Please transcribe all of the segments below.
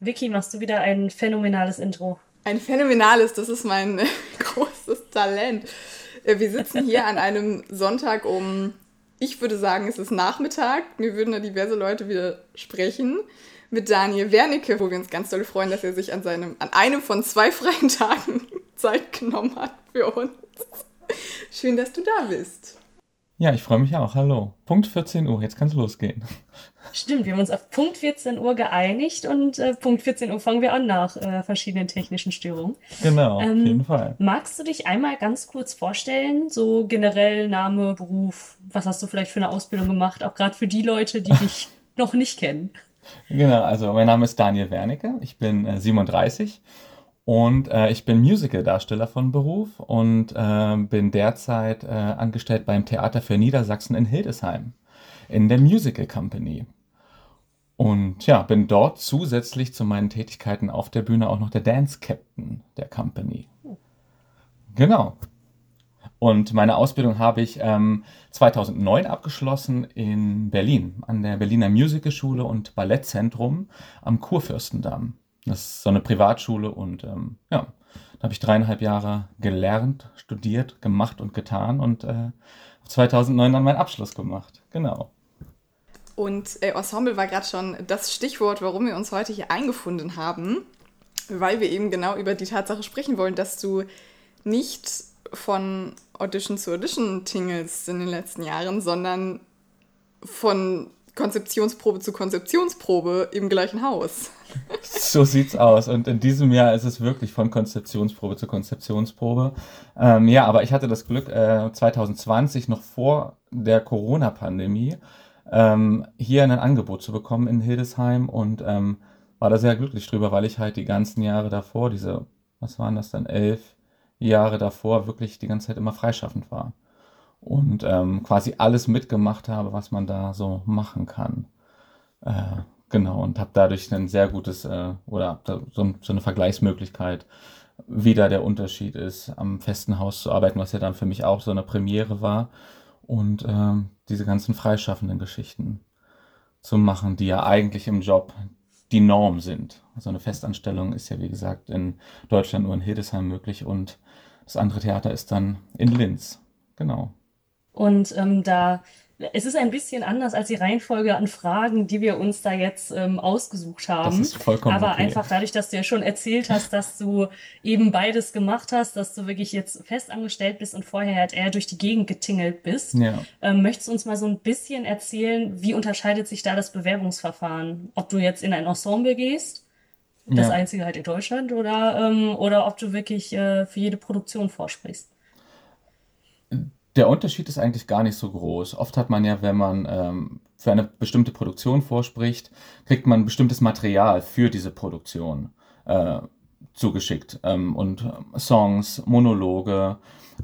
Vicky, machst du wieder ein phänomenales Intro? Ein phänomenales, das ist mein großes Talent. Äh, wir sitzen hier an einem Sonntag um, ich würde sagen, es ist Nachmittag. Mir würden da diverse Leute widersprechen. Mit Daniel Wernicke, wo wir uns ganz doll freuen, dass er sich an, seinem, an einem von zwei freien Tagen Zeit genommen hat für uns. Schön, dass du da bist. Ja, ich freue mich auch. Hallo. Punkt 14 Uhr, jetzt kann es losgehen. Stimmt, wir haben uns auf Punkt 14 Uhr geeinigt und äh, Punkt 14 Uhr fangen wir an nach äh, verschiedenen technischen Störungen. Genau, ähm, auf jeden Fall. Magst du dich einmal ganz kurz vorstellen? So generell Name, Beruf, was hast du vielleicht für eine Ausbildung gemacht? Auch gerade für die Leute, die dich noch nicht kennen. Genau, also mein Name ist Daniel Wernicke, ich bin äh, 37 und äh, ich bin Musical-Darsteller von Beruf und äh, bin derzeit äh, angestellt beim Theater für Niedersachsen in Hildesheim in der Musical Company. Und ja, bin dort zusätzlich zu meinen Tätigkeiten auf der Bühne auch noch der Dance Captain der Company. Genau. Und meine Ausbildung habe ich ähm, 2009 abgeschlossen in Berlin, an der Berliner Musicalschule und Ballettzentrum am Kurfürstendamm. Das ist so eine Privatschule und ähm, ja, da habe ich dreieinhalb Jahre gelernt, studiert, gemacht und getan und äh, 2009 dann meinen Abschluss gemacht. Genau. Und äh, Ensemble war gerade schon das Stichwort, warum wir uns heute hier eingefunden haben, weil wir eben genau über die Tatsache sprechen wollen, dass du nicht von Audition zu Audition tingelst in den letzten Jahren, sondern von Konzeptionsprobe zu Konzeptionsprobe im gleichen Haus. So sieht's aus. Und in diesem Jahr ist es wirklich von Konzeptionsprobe zu Konzeptionsprobe. Ähm, ja, aber ich hatte das Glück, äh, 2020 noch vor der Corona-Pandemie ähm, hier ein Angebot zu bekommen in Hildesheim und ähm, war da sehr glücklich drüber, weil ich halt die ganzen Jahre davor, diese, was waren das dann, elf Jahre davor, wirklich die ganze Zeit immer freischaffend war und ähm, quasi alles mitgemacht habe, was man da so machen kann. Äh, genau, und habe dadurch ein sehr gutes äh, oder so, so, eine Vergleichsmöglichkeit, wie da der Unterschied ist, am festen Haus zu arbeiten, was ja dann für mich auch so eine Premiere war und ähm, diese ganzen freischaffenden Geschichten zu machen, die ja eigentlich im Job die Norm sind. Also eine Festanstellung ist ja, wie gesagt, in Deutschland nur in Hildesheim möglich und das andere Theater ist dann in Linz. Genau. Und ähm, da es ist ein bisschen anders als die Reihenfolge an Fragen, die wir uns da jetzt ähm, ausgesucht haben. Das ist vollkommen Aber okay. einfach dadurch, dass du ja schon erzählt hast, dass du eben beides gemacht hast, dass du wirklich jetzt festangestellt bist und vorher halt eher durch die Gegend getingelt bist. Ja. Ähm, möchtest du uns mal so ein bisschen erzählen, wie unterscheidet sich da das Bewerbungsverfahren? Ob du jetzt in ein Ensemble gehst, das ja. einzige halt in Deutschland, oder, ähm, oder ob du wirklich äh, für jede Produktion vorsprichst? Der Unterschied ist eigentlich gar nicht so groß. Oft hat man ja, wenn man ähm, für eine bestimmte Produktion vorspricht, kriegt man bestimmtes Material für diese Produktion äh, zugeschickt. Ähm, und Songs, Monologe,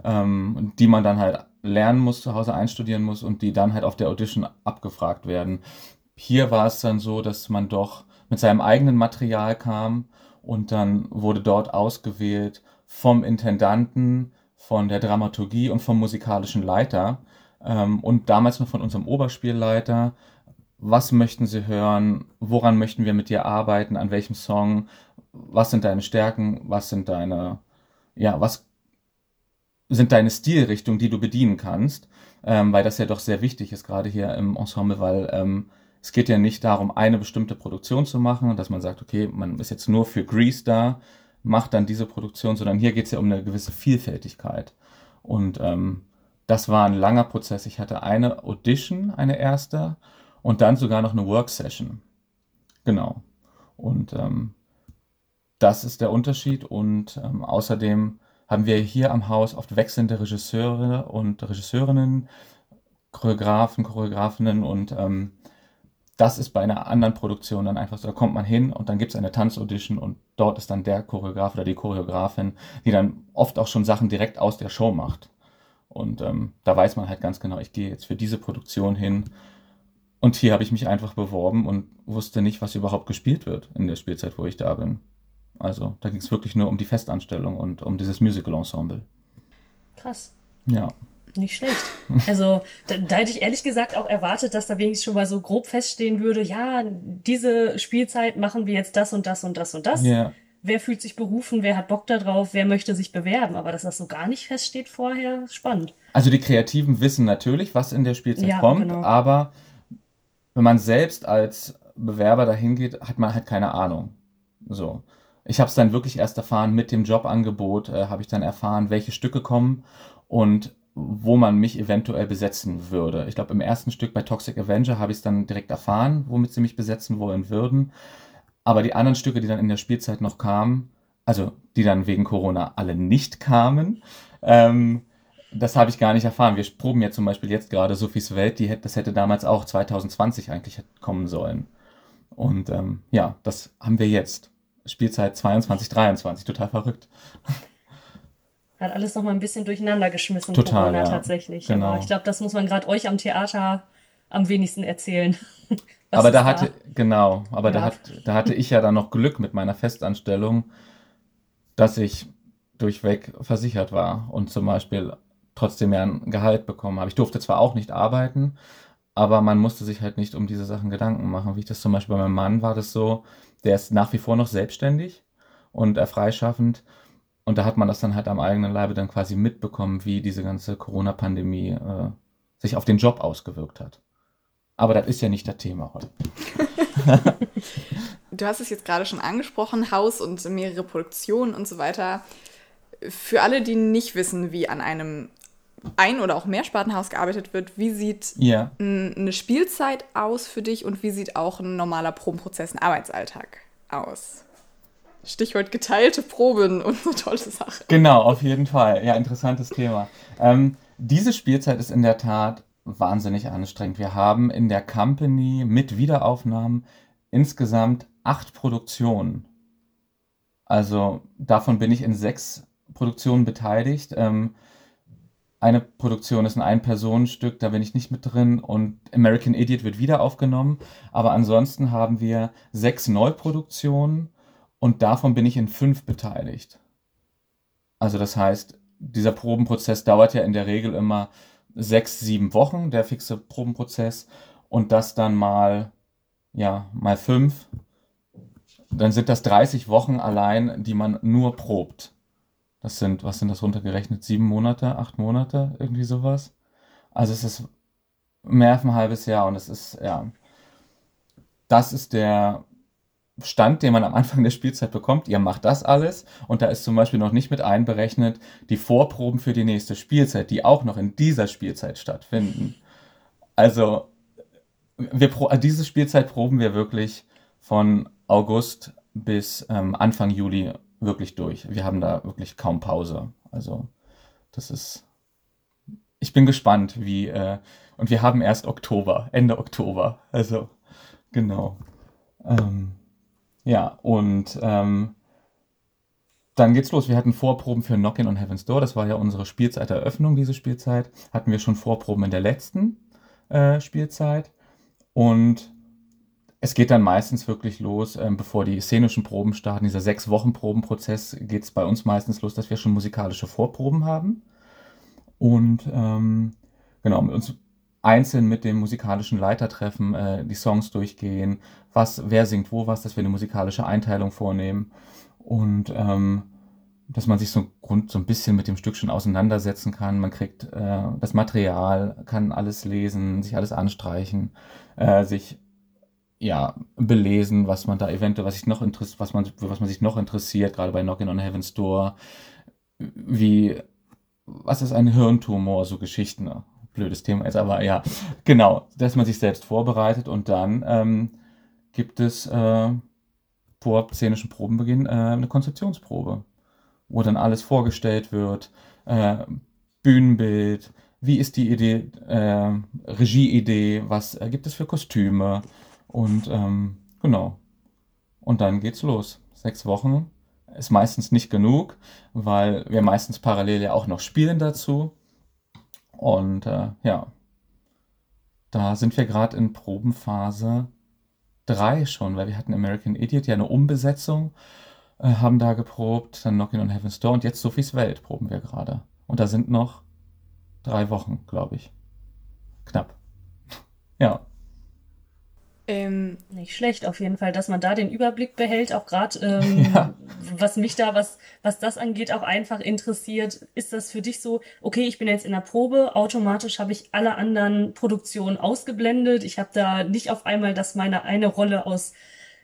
ähm, die man dann halt lernen muss, zu Hause einstudieren muss und die dann halt auf der Audition abgefragt werden. Hier war es dann so, dass man doch mit seinem eigenen Material kam und dann wurde dort ausgewählt vom Intendanten, von der Dramaturgie und vom musikalischen Leiter ähm, und damals noch von unserem Oberspielleiter. Was möchten Sie hören? Woran möchten wir mit dir arbeiten? An welchem Song? Was sind deine Stärken? Was sind deine, ja, was sind deine Stilrichtungen, die du bedienen kannst? Ähm, weil das ja doch sehr wichtig ist, gerade hier im Ensemble, weil ähm, es geht ja nicht darum, eine bestimmte Produktion zu machen, dass man sagt, okay, man ist jetzt nur für Grease da, macht dann diese Produktion, sondern hier geht es ja um eine gewisse Vielfältigkeit. Und ähm, das war ein langer Prozess. Ich hatte eine Audition, eine erste, und dann sogar noch eine Worksession. Genau. Und ähm, das ist der Unterschied. Und ähm, außerdem haben wir hier am Haus oft wechselnde Regisseure und Regisseurinnen, Choreografen, Choreografinnen und ähm, das ist bei einer anderen Produktion dann einfach so, da kommt man hin und dann gibt es eine Tanzaudition und dort ist dann der Choreograf oder die Choreografin, die dann oft auch schon Sachen direkt aus der Show macht. Und ähm, da weiß man halt ganz genau, ich gehe jetzt für diese Produktion hin. Und hier habe ich mich einfach beworben und wusste nicht, was überhaupt gespielt wird in der Spielzeit, wo ich da bin. Also da ging es wirklich nur um die Festanstellung und um dieses Musical-Ensemble. Krass. Ja. Nicht schlecht. Also da, da, hätte ich ehrlich gesagt auch erwartet, dass da wenigstens schon mal so grob feststehen würde, ja, diese Spielzeit machen wir jetzt das und das und das und das. Ja. Wer fühlt sich berufen, wer hat Bock darauf, wer möchte sich bewerben. Aber dass das so gar nicht feststeht vorher, spannend. Also die Kreativen wissen natürlich, was in der Spielzeit ja, kommt, genau. aber wenn man selbst als Bewerber dahin geht, hat man halt keine Ahnung. So. Ich habe es dann wirklich erst erfahren, mit dem Jobangebot äh, habe ich dann erfahren, welche Stücke kommen und wo man mich eventuell besetzen würde. Ich glaube, im ersten Stück bei Toxic Avenger habe ich es dann direkt erfahren, womit sie mich besetzen wollen würden. Aber die anderen Stücke, die dann in der Spielzeit noch kamen, also die dann wegen Corona alle nicht kamen, ähm, das habe ich gar nicht erfahren. Wir proben ja zum Beispiel jetzt gerade Sophies Welt, die, das hätte damals auch 2020 eigentlich kommen sollen. Und ähm, ja, das haben wir jetzt. Spielzeit 22, 23, total verrückt. Hat alles nochmal ein bisschen durcheinander geschmissen, total, Corona ja. tatsächlich. Genau. Aber ich glaube, das muss man gerade euch am Theater am wenigsten erzählen. aber da hatte, genau, aber ja. da, hat, da hatte ich ja dann noch Glück mit meiner Festanstellung, dass ich durchweg versichert war und zum Beispiel trotzdem ja ein Gehalt bekommen habe. Ich durfte zwar auch nicht arbeiten, aber man musste sich halt nicht um diese Sachen Gedanken machen. Wie ich das zum Beispiel bei meinem Mann war das so, der ist nach wie vor noch selbstständig und er freischaffend. Und da hat man das dann halt am eigenen Leibe dann quasi mitbekommen, wie diese ganze Corona-Pandemie äh, sich auf den Job ausgewirkt hat. Aber das ist ja nicht das Thema heute. du hast es jetzt gerade schon angesprochen, Haus und mehrere Produktionen und so weiter. Für alle, die nicht wissen, wie an einem ein- oder auch Mehrspartenhaus gearbeitet wird, wie sieht ja. eine Spielzeit aus für dich und wie sieht auch ein normaler Probenprozess, ein Arbeitsalltag aus? Stichwort geteilte Proben und eine tolle Sache. Genau, auf jeden Fall. Ja, interessantes Thema. Ähm, diese Spielzeit ist in der Tat wahnsinnig anstrengend. Wir haben in der Company mit Wiederaufnahmen insgesamt acht Produktionen. Also davon bin ich in sechs Produktionen beteiligt. Ähm, eine Produktion ist ein Ein-Personen-Stück, da bin ich nicht mit drin und American Idiot wird wieder aufgenommen. Aber ansonsten haben wir sechs Neuproduktionen und davon bin ich in fünf beteiligt. Also das heißt, dieser Probenprozess dauert ja in der Regel immer sechs, sieben Wochen, der fixe Probenprozess und das dann mal, ja, mal fünf. Dann sind das 30 Wochen allein, die man nur probt. Das sind, was sind das runtergerechnet? Sieben Monate, acht Monate, irgendwie sowas. Also es ist mehr als ein halbes Jahr und es ist, ja, das ist der Stand, den man am Anfang der Spielzeit bekommt. Ihr macht das alles und da ist zum Beispiel noch nicht mit einberechnet die Vorproben für die nächste Spielzeit, die auch noch in dieser Spielzeit stattfinden. Also wir diese Spielzeit proben wir wirklich von August bis ähm, Anfang Juli wirklich durch. Wir haben da wirklich kaum Pause. Also das ist. Ich bin gespannt, wie. Äh, und wir haben erst Oktober, Ende Oktober. Also genau. Ähm, ja, und ähm, dann geht's los. Wir hatten Vorproben für Knockin' on Heaven's Door. Das war ja unsere Spielzeiteröffnung, diese Spielzeit. Hatten wir schon Vorproben in der letzten äh, Spielzeit. Und es geht dann meistens wirklich los, ähm, bevor die szenischen Proben starten. Dieser sechs Wochen Probenprozess geht es bei uns meistens los, dass wir schon musikalische Vorproben haben. Und ähm, genau, mit uns einzeln mit dem musikalischen Leiter treffen, äh, die Songs durchgehen, was, wer singt wo was, dass wir eine musikalische Einteilung vornehmen. Und ähm, dass man sich so, Grund, so ein bisschen mit dem Stück schon auseinandersetzen kann. Man kriegt äh, das Material, kann alles lesen, sich alles anstreichen, äh, sich ja, belesen, was man da eventuell, was sich noch interessiert, was man, was man sich noch interessiert, gerade bei Knockin' on Heaven's Door, wie, was ist ein Hirntumor, so Geschichten, blödes Thema jetzt, aber ja, genau, dass man sich selbst vorbereitet und dann ähm, gibt es äh, vor szenischen Probenbeginn äh, eine Konzeptionsprobe, wo dann alles vorgestellt wird, äh, Bühnenbild, wie ist die Idee, äh, Regieidee, was äh, gibt es für Kostüme, und ähm, genau. Und dann geht's los. Sechs Wochen ist meistens nicht genug, weil wir meistens parallel ja auch noch spielen dazu. Und äh, ja, da sind wir gerade in Probenphase 3 schon, weil wir hatten American Idiot, ja eine Umbesetzung, äh, haben da geprobt, dann Knockin' on Heaven's Door und jetzt Sophies Welt proben wir gerade. Und da sind noch drei Wochen, glaube ich. Knapp. ja. Ähm, nicht schlecht auf jeden Fall, dass man da den Überblick behält, auch gerade ähm, ja. was mich da, was, was das angeht, auch einfach interessiert. Ist das für dich so, okay, ich bin jetzt in der Probe, automatisch habe ich alle anderen Produktionen ausgeblendet. Ich habe da nicht auf einmal, dass meine eine Rolle aus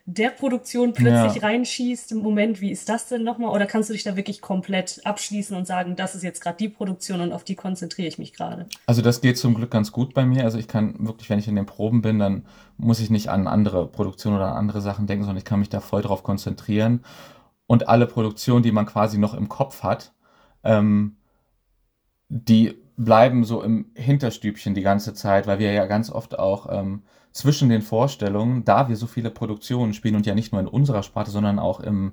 der Produktion plötzlich ja. reinschießt im Moment, wie ist das denn nochmal? Oder kannst du dich da wirklich komplett abschließen und sagen, das ist jetzt gerade die Produktion und auf die konzentriere ich mich gerade? Also das geht zum Glück ganz gut bei mir. Also ich kann wirklich, wenn ich in den Proben bin, dann muss ich nicht an andere Produktionen oder an andere Sachen denken, sondern ich kann mich da voll drauf konzentrieren. Und alle Produktionen, die man quasi noch im Kopf hat, ähm, die bleiben so im Hinterstübchen die ganze Zeit, weil wir ja ganz oft auch ähm, zwischen den Vorstellungen, da wir so viele Produktionen spielen und ja nicht nur in unserer Sparte, sondern auch im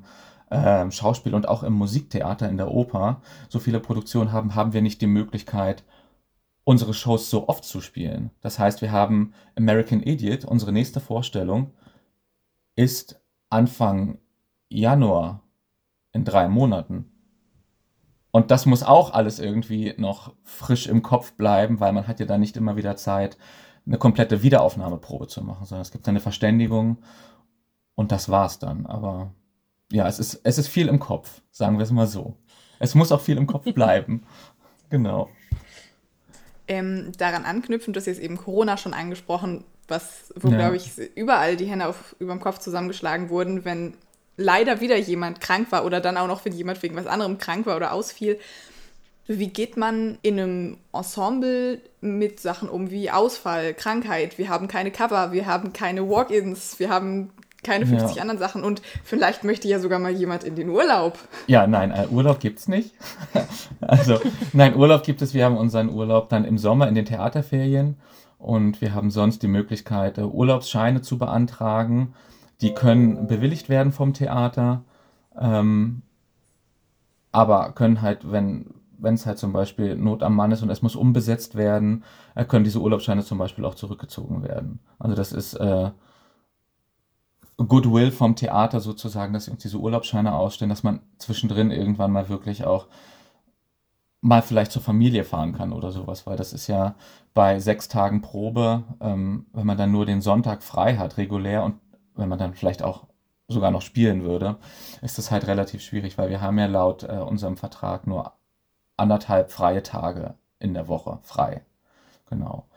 äh, Schauspiel und auch im Musiktheater, in der Oper, so viele Produktionen haben, haben wir nicht die Möglichkeit, unsere Shows so oft zu spielen. Das heißt, wir haben American Idiot, unsere nächste Vorstellung, ist Anfang Januar in drei Monaten. Und das muss auch alles irgendwie noch frisch im Kopf bleiben, weil man hat ja dann nicht immer wieder Zeit, eine komplette Wiederaufnahmeprobe zu machen, sondern es gibt eine Verständigung und das war's dann. Aber ja, es ist, es ist viel im Kopf, sagen wir es mal so. Es muss auch viel im Kopf bleiben. genau. Ähm, daran anknüpfend, du hast jetzt eben Corona schon angesprochen, was, wo, ja. glaube ich, überall die Hände auf, über dem Kopf zusammengeschlagen wurden, wenn leider wieder jemand krank war oder dann auch noch, wenn jemand wegen was anderem krank war oder ausfiel. Wie geht man in einem Ensemble mit Sachen um wie Ausfall, Krankheit? Wir haben keine Cover, wir haben keine Walk-ins, wir haben keine 50 ja. anderen Sachen und vielleicht möchte ja sogar mal jemand in den Urlaub. Ja, nein, äh, Urlaub es nicht. also, nein, Urlaub gibt es. Wir haben unseren Urlaub dann im Sommer in den Theaterferien und wir haben sonst die Möglichkeit, äh, Urlaubsscheine zu beantragen. Die können bewilligt werden vom Theater, ähm, aber können halt, wenn wenn es halt zum Beispiel Not am Mann ist und es muss umbesetzt werden, äh, können diese Urlaubsscheine zum Beispiel auch zurückgezogen werden. Also das ist äh, Goodwill vom Theater sozusagen, dass sie uns diese Urlaubsscheine ausstellen, dass man zwischendrin irgendwann mal wirklich auch mal vielleicht zur Familie fahren kann oder sowas, weil das ist ja bei sechs Tagen Probe, ähm, wenn man dann nur den Sonntag frei hat, regulär und wenn man dann vielleicht auch sogar noch spielen würde, ist das halt relativ schwierig, weil wir haben ja laut äh, unserem Vertrag nur anderthalb freie Tage in der Woche frei. Genau.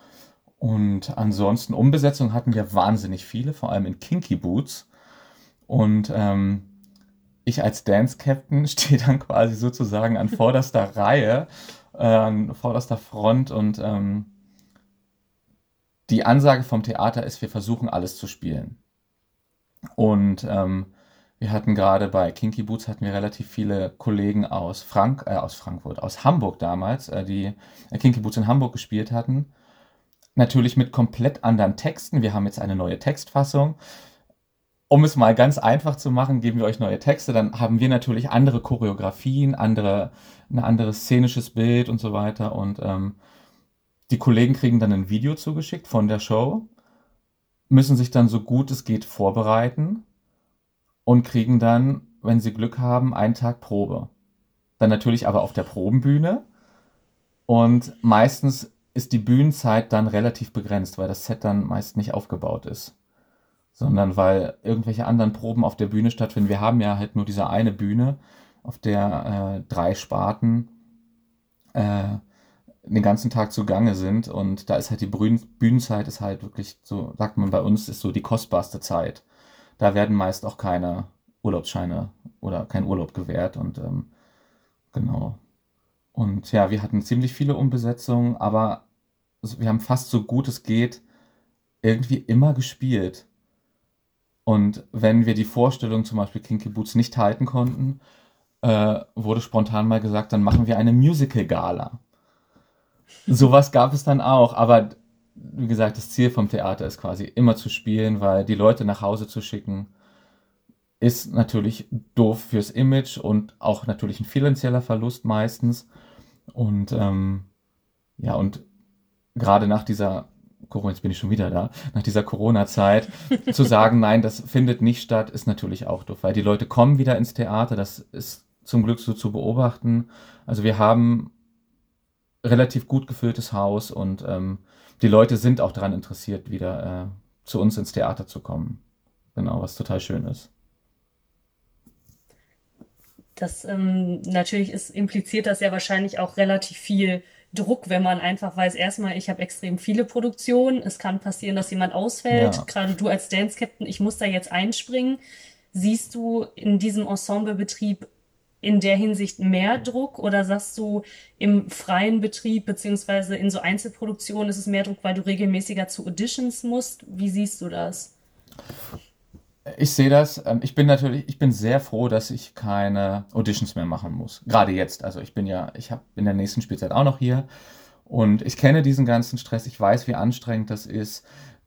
Und ansonsten Umbesetzungen hatten wir wahnsinnig viele, vor allem in Kinky Boots. Und ähm, ich als Dance Captain stehe dann quasi sozusagen an vorderster Reihe, äh, an vorderster Front und ähm, die Ansage vom Theater ist, wir versuchen alles zu spielen. Und ähm, wir hatten gerade bei Kinky Boots hatten wir relativ viele Kollegen aus Frank, äh, aus Frankfurt, aus Hamburg damals, äh, die äh, Kinky Boots in Hamburg gespielt hatten. Natürlich mit komplett anderen Texten. Wir haben jetzt eine neue Textfassung. Um es mal ganz einfach zu machen, geben wir euch neue Texte. Dann haben wir natürlich andere Choreografien, andere, ein anderes szenisches Bild und so weiter. Und ähm, die Kollegen kriegen dann ein Video zugeschickt von der Show, müssen sich dann so gut es geht vorbereiten und kriegen dann, wenn sie Glück haben, einen Tag Probe. Dann natürlich aber auf der Probenbühne. Und meistens ist die Bühnenzeit dann relativ begrenzt, weil das Set dann meist nicht aufgebaut ist. Sondern weil irgendwelche anderen Proben auf der Bühne stattfinden. Wir haben ja halt nur diese eine Bühne, auf der äh, drei Sparten äh, den ganzen Tag zugange sind. Und da ist halt die Bühnenzeit ist halt wirklich so, sagt man bei uns, ist so die kostbarste Zeit da werden meist auch keine Urlaubsscheine oder kein Urlaub gewährt und ähm, genau. Und ja, wir hatten ziemlich viele Umbesetzungen, aber wir haben fast so gut es geht irgendwie immer gespielt. Und wenn wir die Vorstellung zum Beispiel Kinky Boots nicht halten konnten, äh, wurde spontan mal gesagt, dann machen wir eine Musical-Gala. Sowas gab es dann auch, aber wie gesagt, das Ziel vom Theater ist quasi immer zu spielen, weil die Leute nach Hause zu schicken, ist natürlich doof fürs Image und auch natürlich ein finanzieller Verlust meistens. Und ähm, ja, und gerade nach dieser Corona, jetzt bin ich schon wieder da, nach dieser Corona-Zeit zu sagen, nein, das findet nicht statt, ist natürlich auch doof, weil die Leute kommen wieder ins Theater, das ist zum Glück so zu beobachten. Also wir haben relativ gut gefülltes Haus und ähm, die Leute sind auch daran interessiert, wieder äh, zu uns ins Theater zu kommen. Genau, was total schön ist. Das ähm, natürlich ist, impliziert das ja wahrscheinlich auch relativ viel Druck, wenn man einfach weiß, erstmal, ich habe extrem viele Produktionen, es kann passieren, dass jemand ausfällt. Ja. Gerade du als Dance Captain, ich muss da jetzt einspringen. Siehst du in diesem Ensemblebetrieb in der Hinsicht mehr Druck oder sagst du im freien Betrieb beziehungsweise in so Einzelproduktionen ist es mehr Druck, weil du regelmäßiger zu Auditions musst? Wie siehst du das? Ich sehe das. Ähm, ich bin natürlich, ich bin sehr froh, dass ich keine Auditions mehr machen muss. Gerade jetzt. Also ich bin ja, ich habe in der nächsten Spielzeit auch noch hier und ich kenne diesen ganzen Stress. Ich weiß, wie anstrengend das ist.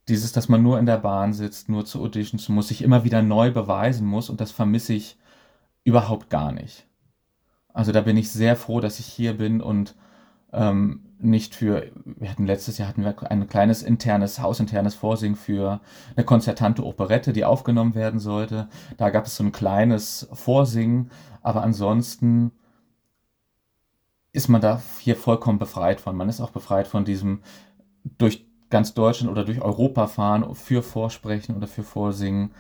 Dieses, dass man nur in der Bahn sitzt, nur zu Auditions muss, sich immer wieder neu beweisen muss und das vermisse ich überhaupt gar nicht. Also da bin ich sehr froh, dass ich hier bin und ähm, nicht für, wir hatten letztes Jahr hatten wir ein kleines internes, hausinternes Vorsingen für eine konzertante Operette, die aufgenommen werden sollte. Da gab es so ein kleines Vorsingen, aber ansonsten ist man da hier vollkommen befreit von. Man ist auch befreit von diesem durch ganz Deutschland oder durch Europa fahren für Vorsprechen oder für Vorsingen.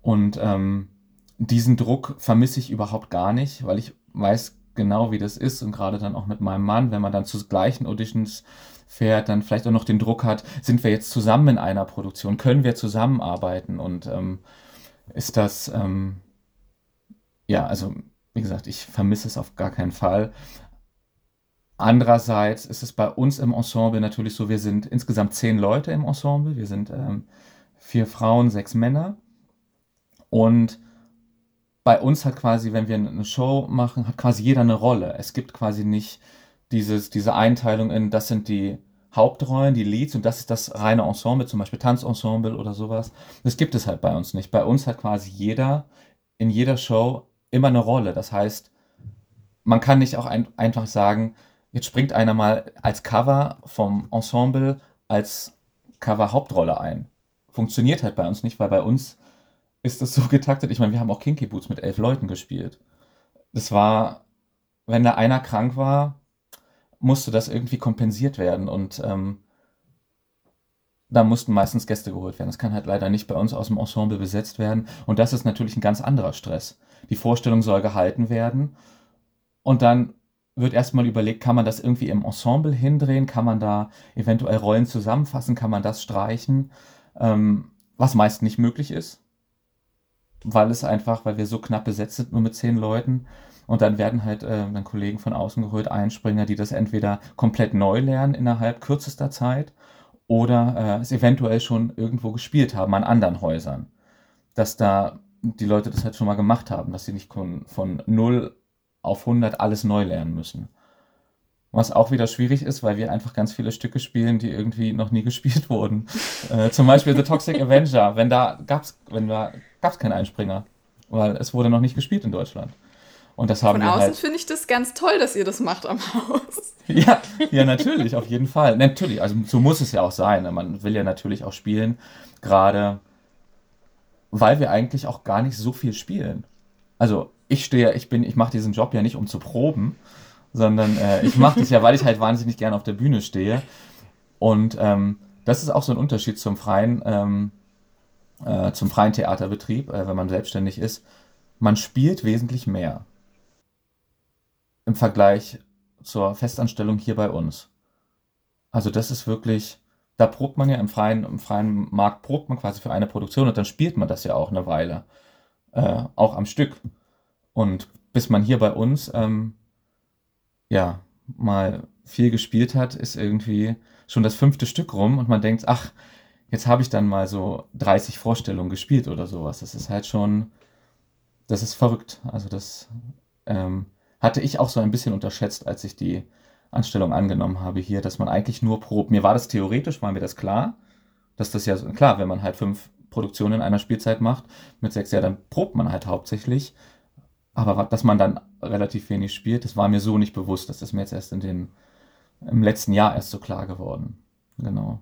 Und ähm, diesen Druck vermisse ich überhaupt gar nicht, weil ich weiß genau, wie das ist und gerade dann auch mit meinem Mann, wenn man dann zu gleichen Auditions fährt, dann vielleicht auch noch den Druck hat, sind wir jetzt zusammen in einer Produktion, können wir zusammenarbeiten und ähm, ist das, ähm, ja, also wie gesagt, ich vermisse es auf gar keinen Fall. Andererseits ist es bei uns im Ensemble natürlich so, wir sind insgesamt zehn Leute im Ensemble, wir sind ähm, vier Frauen, sechs Männer und bei uns hat quasi, wenn wir eine Show machen, hat quasi jeder eine Rolle. Es gibt quasi nicht dieses, diese Einteilung in, das sind die Hauptrollen, die Leads und das ist das reine Ensemble, zum Beispiel Tanzensemble oder sowas. Das gibt es halt bei uns nicht. Bei uns hat quasi jeder in jeder Show immer eine Rolle. Das heißt, man kann nicht auch ein, einfach sagen, jetzt springt einer mal als Cover vom Ensemble als Cover Hauptrolle ein. Funktioniert halt bei uns nicht, weil bei uns ist das so getaktet. Ich meine, wir haben auch Kinky Boots mit elf Leuten gespielt. Das war, wenn da einer krank war, musste das irgendwie kompensiert werden und ähm, da mussten meistens Gäste geholt werden. Das kann halt leider nicht bei uns aus dem Ensemble besetzt werden. Und das ist natürlich ein ganz anderer Stress. Die Vorstellung soll gehalten werden. Und dann wird erstmal überlegt, kann man das irgendwie im Ensemble hindrehen? Kann man da eventuell Rollen zusammenfassen? Kann man das streichen? Ähm, was meist nicht möglich ist weil es einfach, weil wir so knapp besetzt sind, nur mit zehn Leuten. Und dann werden halt äh, dann Kollegen von außen geholt, Einspringer, die das entweder komplett neu lernen innerhalb kürzester Zeit oder äh, es eventuell schon irgendwo gespielt haben an anderen Häusern. Dass da die Leute das halt schon mal gemacht haben, dass sie nicht von, von 0 auf 100 alles neu lernen müssen. Was auch wieder schwierig ist, weil wir einfach ganz viele Stücke spielen, die irgendwie noch nie gespielt wurden. äh, zum Beispiel The Toxic Avenger. Wenn da gab's, wenn da gab's keinen Einspringer, weil es wurde noch nicht gespielt in Deutschland. Und das haben Von wir außen halt finde ich das ganz toll, dass ihr das macht am Haus. ja, ja, natürlich, auf jeden Fall. Natürlich, also so muss es ja auch sein. Man will ja natürlich auch spielen, gerade weil wir eigentlich auch gar nicht so viel spielen. Also ich stehe, ich bin, ich mache diesen Job ja nicht, um zu proben, sondern äh, ich mache das ja, weil ich halt wahnsinnig gerne auf der Bühne stehe. Und ähm, das ist auch so ein Unterschied zum freien, ähm, äh, zum freien Theaterbetrieb, äh, wenn man selbstständig ist. Man spielt wesentlich mehr im Vergleich zur Festanstellung hier bei uns. Also das ist wirklich, da probt man ja im freien, im freien Markt, probt man quasi für eine Produktion und dann spielt man das ja auch eine Weile, äh, auch am Stück. Und bis man hier bei uns ähm, ja, mal viel gespielt hat, ist irgendwie schon das fünfte Stück rum und man denkt, ach, jetzt habe ich dann mal so 30 Vorstellungen gespielt oder sowas. Das ist halt schon, das ist verrückt. Also das ähm, hatte ich auch so ein bisschen unterschätzt, als ich die Anstellung angenommen habe hier, dass man eigentlich nur probt. Mir war das theoretisch, war mir das klar, dass das ja klar, wenn man halt fünf Produktionen in einer Spielzeit macht mit sechs Jahren, dann probt man halt hauptsächlich. Aber dass man dann relativ wenig spielt, das war mir so nicht bewusst. Das ist mir jetzt erst in den, im letzten Jahr erst so klar geworden. Genau.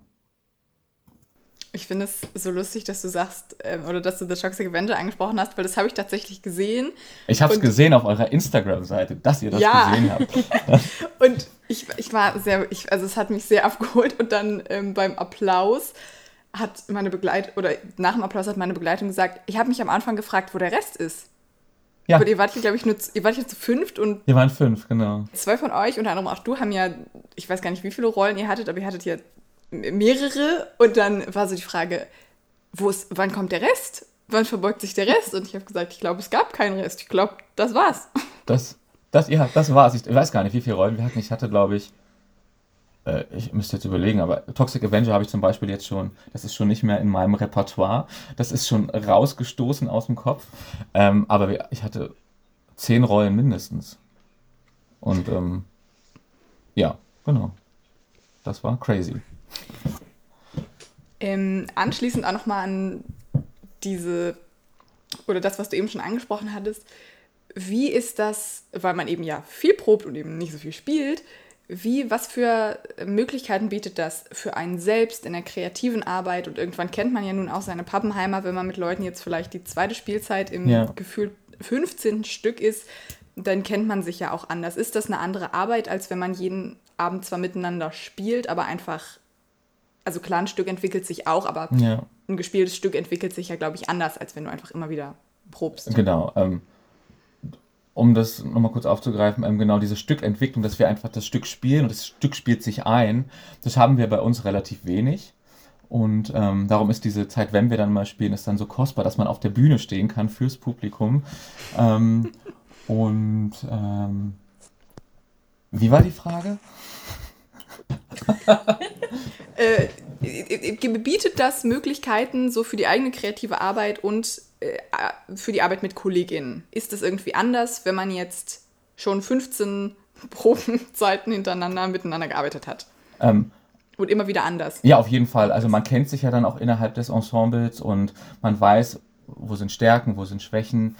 Ich finde es so lustig, dass du sagst, ähm, oder dass du The Toxic Avenger angesprochen hast, weil das habe ich tatsächlich gesehen. Ich habe es gesehen auf eurer Instagram-Seite, dass ihr das ja. gesehen habt. und ich, ich war sehr, ich, also es hat mich sehr abgeholt und dann ähm, beim Applaus hat meine Begleitung, oder nach dem Applaus hat meine Begleitung gesagt, ich habe mich am Anfang gefragt, wo der Rest ist. Ja. Aber ihr wart hier, glaube ich, nur, ihr wart hier zu fünft und. Wir waren fünf, genau. Zwei von euch, unter anderem auch du, haben ja, ich weiß gar nicht, wie viele Rollen ihr hattet, aber ihr hattet ja mehrere. Und dann war so die Frage, wo ist, wann kommt der Rest? Wann verbeugt sich der Rest? Und ich habe gesagt, ich glaube, es gab keinen Rest. Ich glaube, das war's. Das, das, ja, das war's. Ich weiß gar nicht, wie viele Rollen wir hatten. Ich hatte, glaube ich, äh, ich müsste jetzt überlegen, aber Toxic Avenger habe ich zum Beispiel jetzt schon, das ist schon nicht mehr in meinem Repertoire. Das ist schon rausgestoßen aus dem Kopf. Ähm, aber ich hatte zehn Rollen mindestens. Und ähm, ja, genau. Das war crazy. Ähm, anschließend auch nochmal an diese, oder das, was du eben schon angesprochen hattest, wie ist das, weil man eben ja viel probt und eben nicht so viel spielt, wie, was für Möglichkeiten bietet das für einen selbst in der kreativen Arbeit? Und irgendwann kennt man ja nun auch seine Pappenheimer, wenn man mit Leuten jetzt vielleicht die zweite Spielzeit im ja. Gefühl 15. Stück ist, dann kennt man sich ja auch anders. Ist das eine andere Arbeit, als wenn man jeden Abend zwar miteinander spielt, aber einfach, also klar, ein Stück entwickelt sich auch, aber ja. ein gespieltes Stück entwickelt sich ja, glaube ich, anders, als wenn du einfach immer wieder probst. Genau. Ähm, um das nochmal kurz aufzugreifen, ähm, genau diese Stückentwicklung, dass wir einfach das Stück spielen und das Stück spielt sich ein, das haben wir bei uns relativ wenig. Und ähm, darum ist diese Zeit, wenn wir dann mal spielen, ist dann so kostbar, dass man auf der Bühne stehen kann fürs Publikum. Ähm, und ähm, wie war die Frage? äh, bietet das Möglichkeiten so für die eigene kreative Arbeit und für die Arbeit mit Kolleginnen? Ist das irgendwie anders, wenn man jetzt schon 15 Probenzeiten hintereinander miteinander gearbeitet hat? Ähm, und immer wieder anders. Ja, auf jeden Fall. Also man kennt sich ja dann auch innerhalb des Ensembles und man weiß, wo sind Stärken, wo sind Schwächen,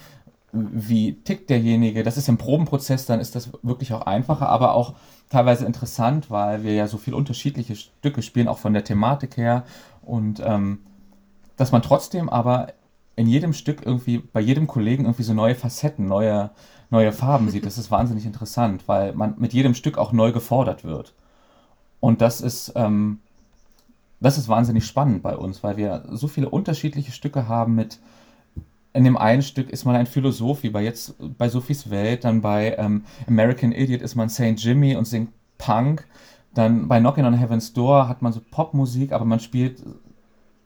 wie tickt derjenige. Das ist im Probenprozess, dann ist das wirklich auch einfacher, aber auch teilweise interessant, weil wir ja so viele unterschiedliche Stücke spielen, auch von der Thematik her. Und ähm, dass man trotzdem aber in jedem Stück irgendwie, bei jedem Kollegen irgendwie so neue Facetten, neue, neue Farben sieht. Das ist wahnsinnig interessant, weil man mit jedem Stück auch neu gefordert wird. Und das ist, ähm, das ist wahnsinnig spannend bei uns, weil wir so viele unterschiedliche Stücke haben mit, in dem einen Stück ist man ein Philosoph, wie bei jetzt bei Sophies Welt, dann bei ähm, American Idiot ist man St. Jimmy und singt Punk. Dann bei Knocking on Heaven's Door hat man so Popmusik, aber man spielt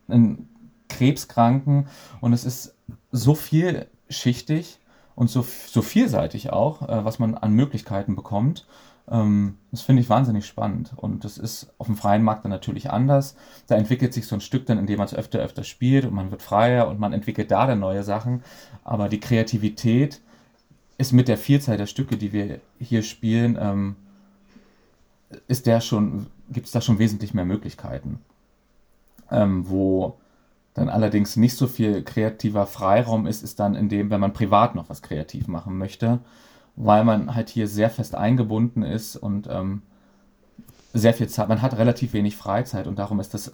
ein Krebskranken und es ist so vielschichtig und so, so vielseitig auch, äh, was man an Möglichkeiten bekommt. Ähm, das finde ich wahnsinnig spannend und das ist auf dem freien Markt dann natürlich anders. Da entwickelt sich so ein Stück dann, indem man es öfter, öfter spielt und man wird freier und man entwickelt da dann neue Sachen. Aber die Kreativität ist mit der Vielzahl der Stücke, die wir hier spielen, ähm, ist der schon, gibt es da schon wesentlich mehr Möglichkeiten. Ähm, wo dann allerdings nicht so viel kreativer Freiraum ist, ist dann in dem, wenn man privat noch was kreativ machen möchte, weil man halt hier sehr fest eingebunden ist und ähm, sehr viel Zeit, man hat relativ wenig Freizeit und darum ist das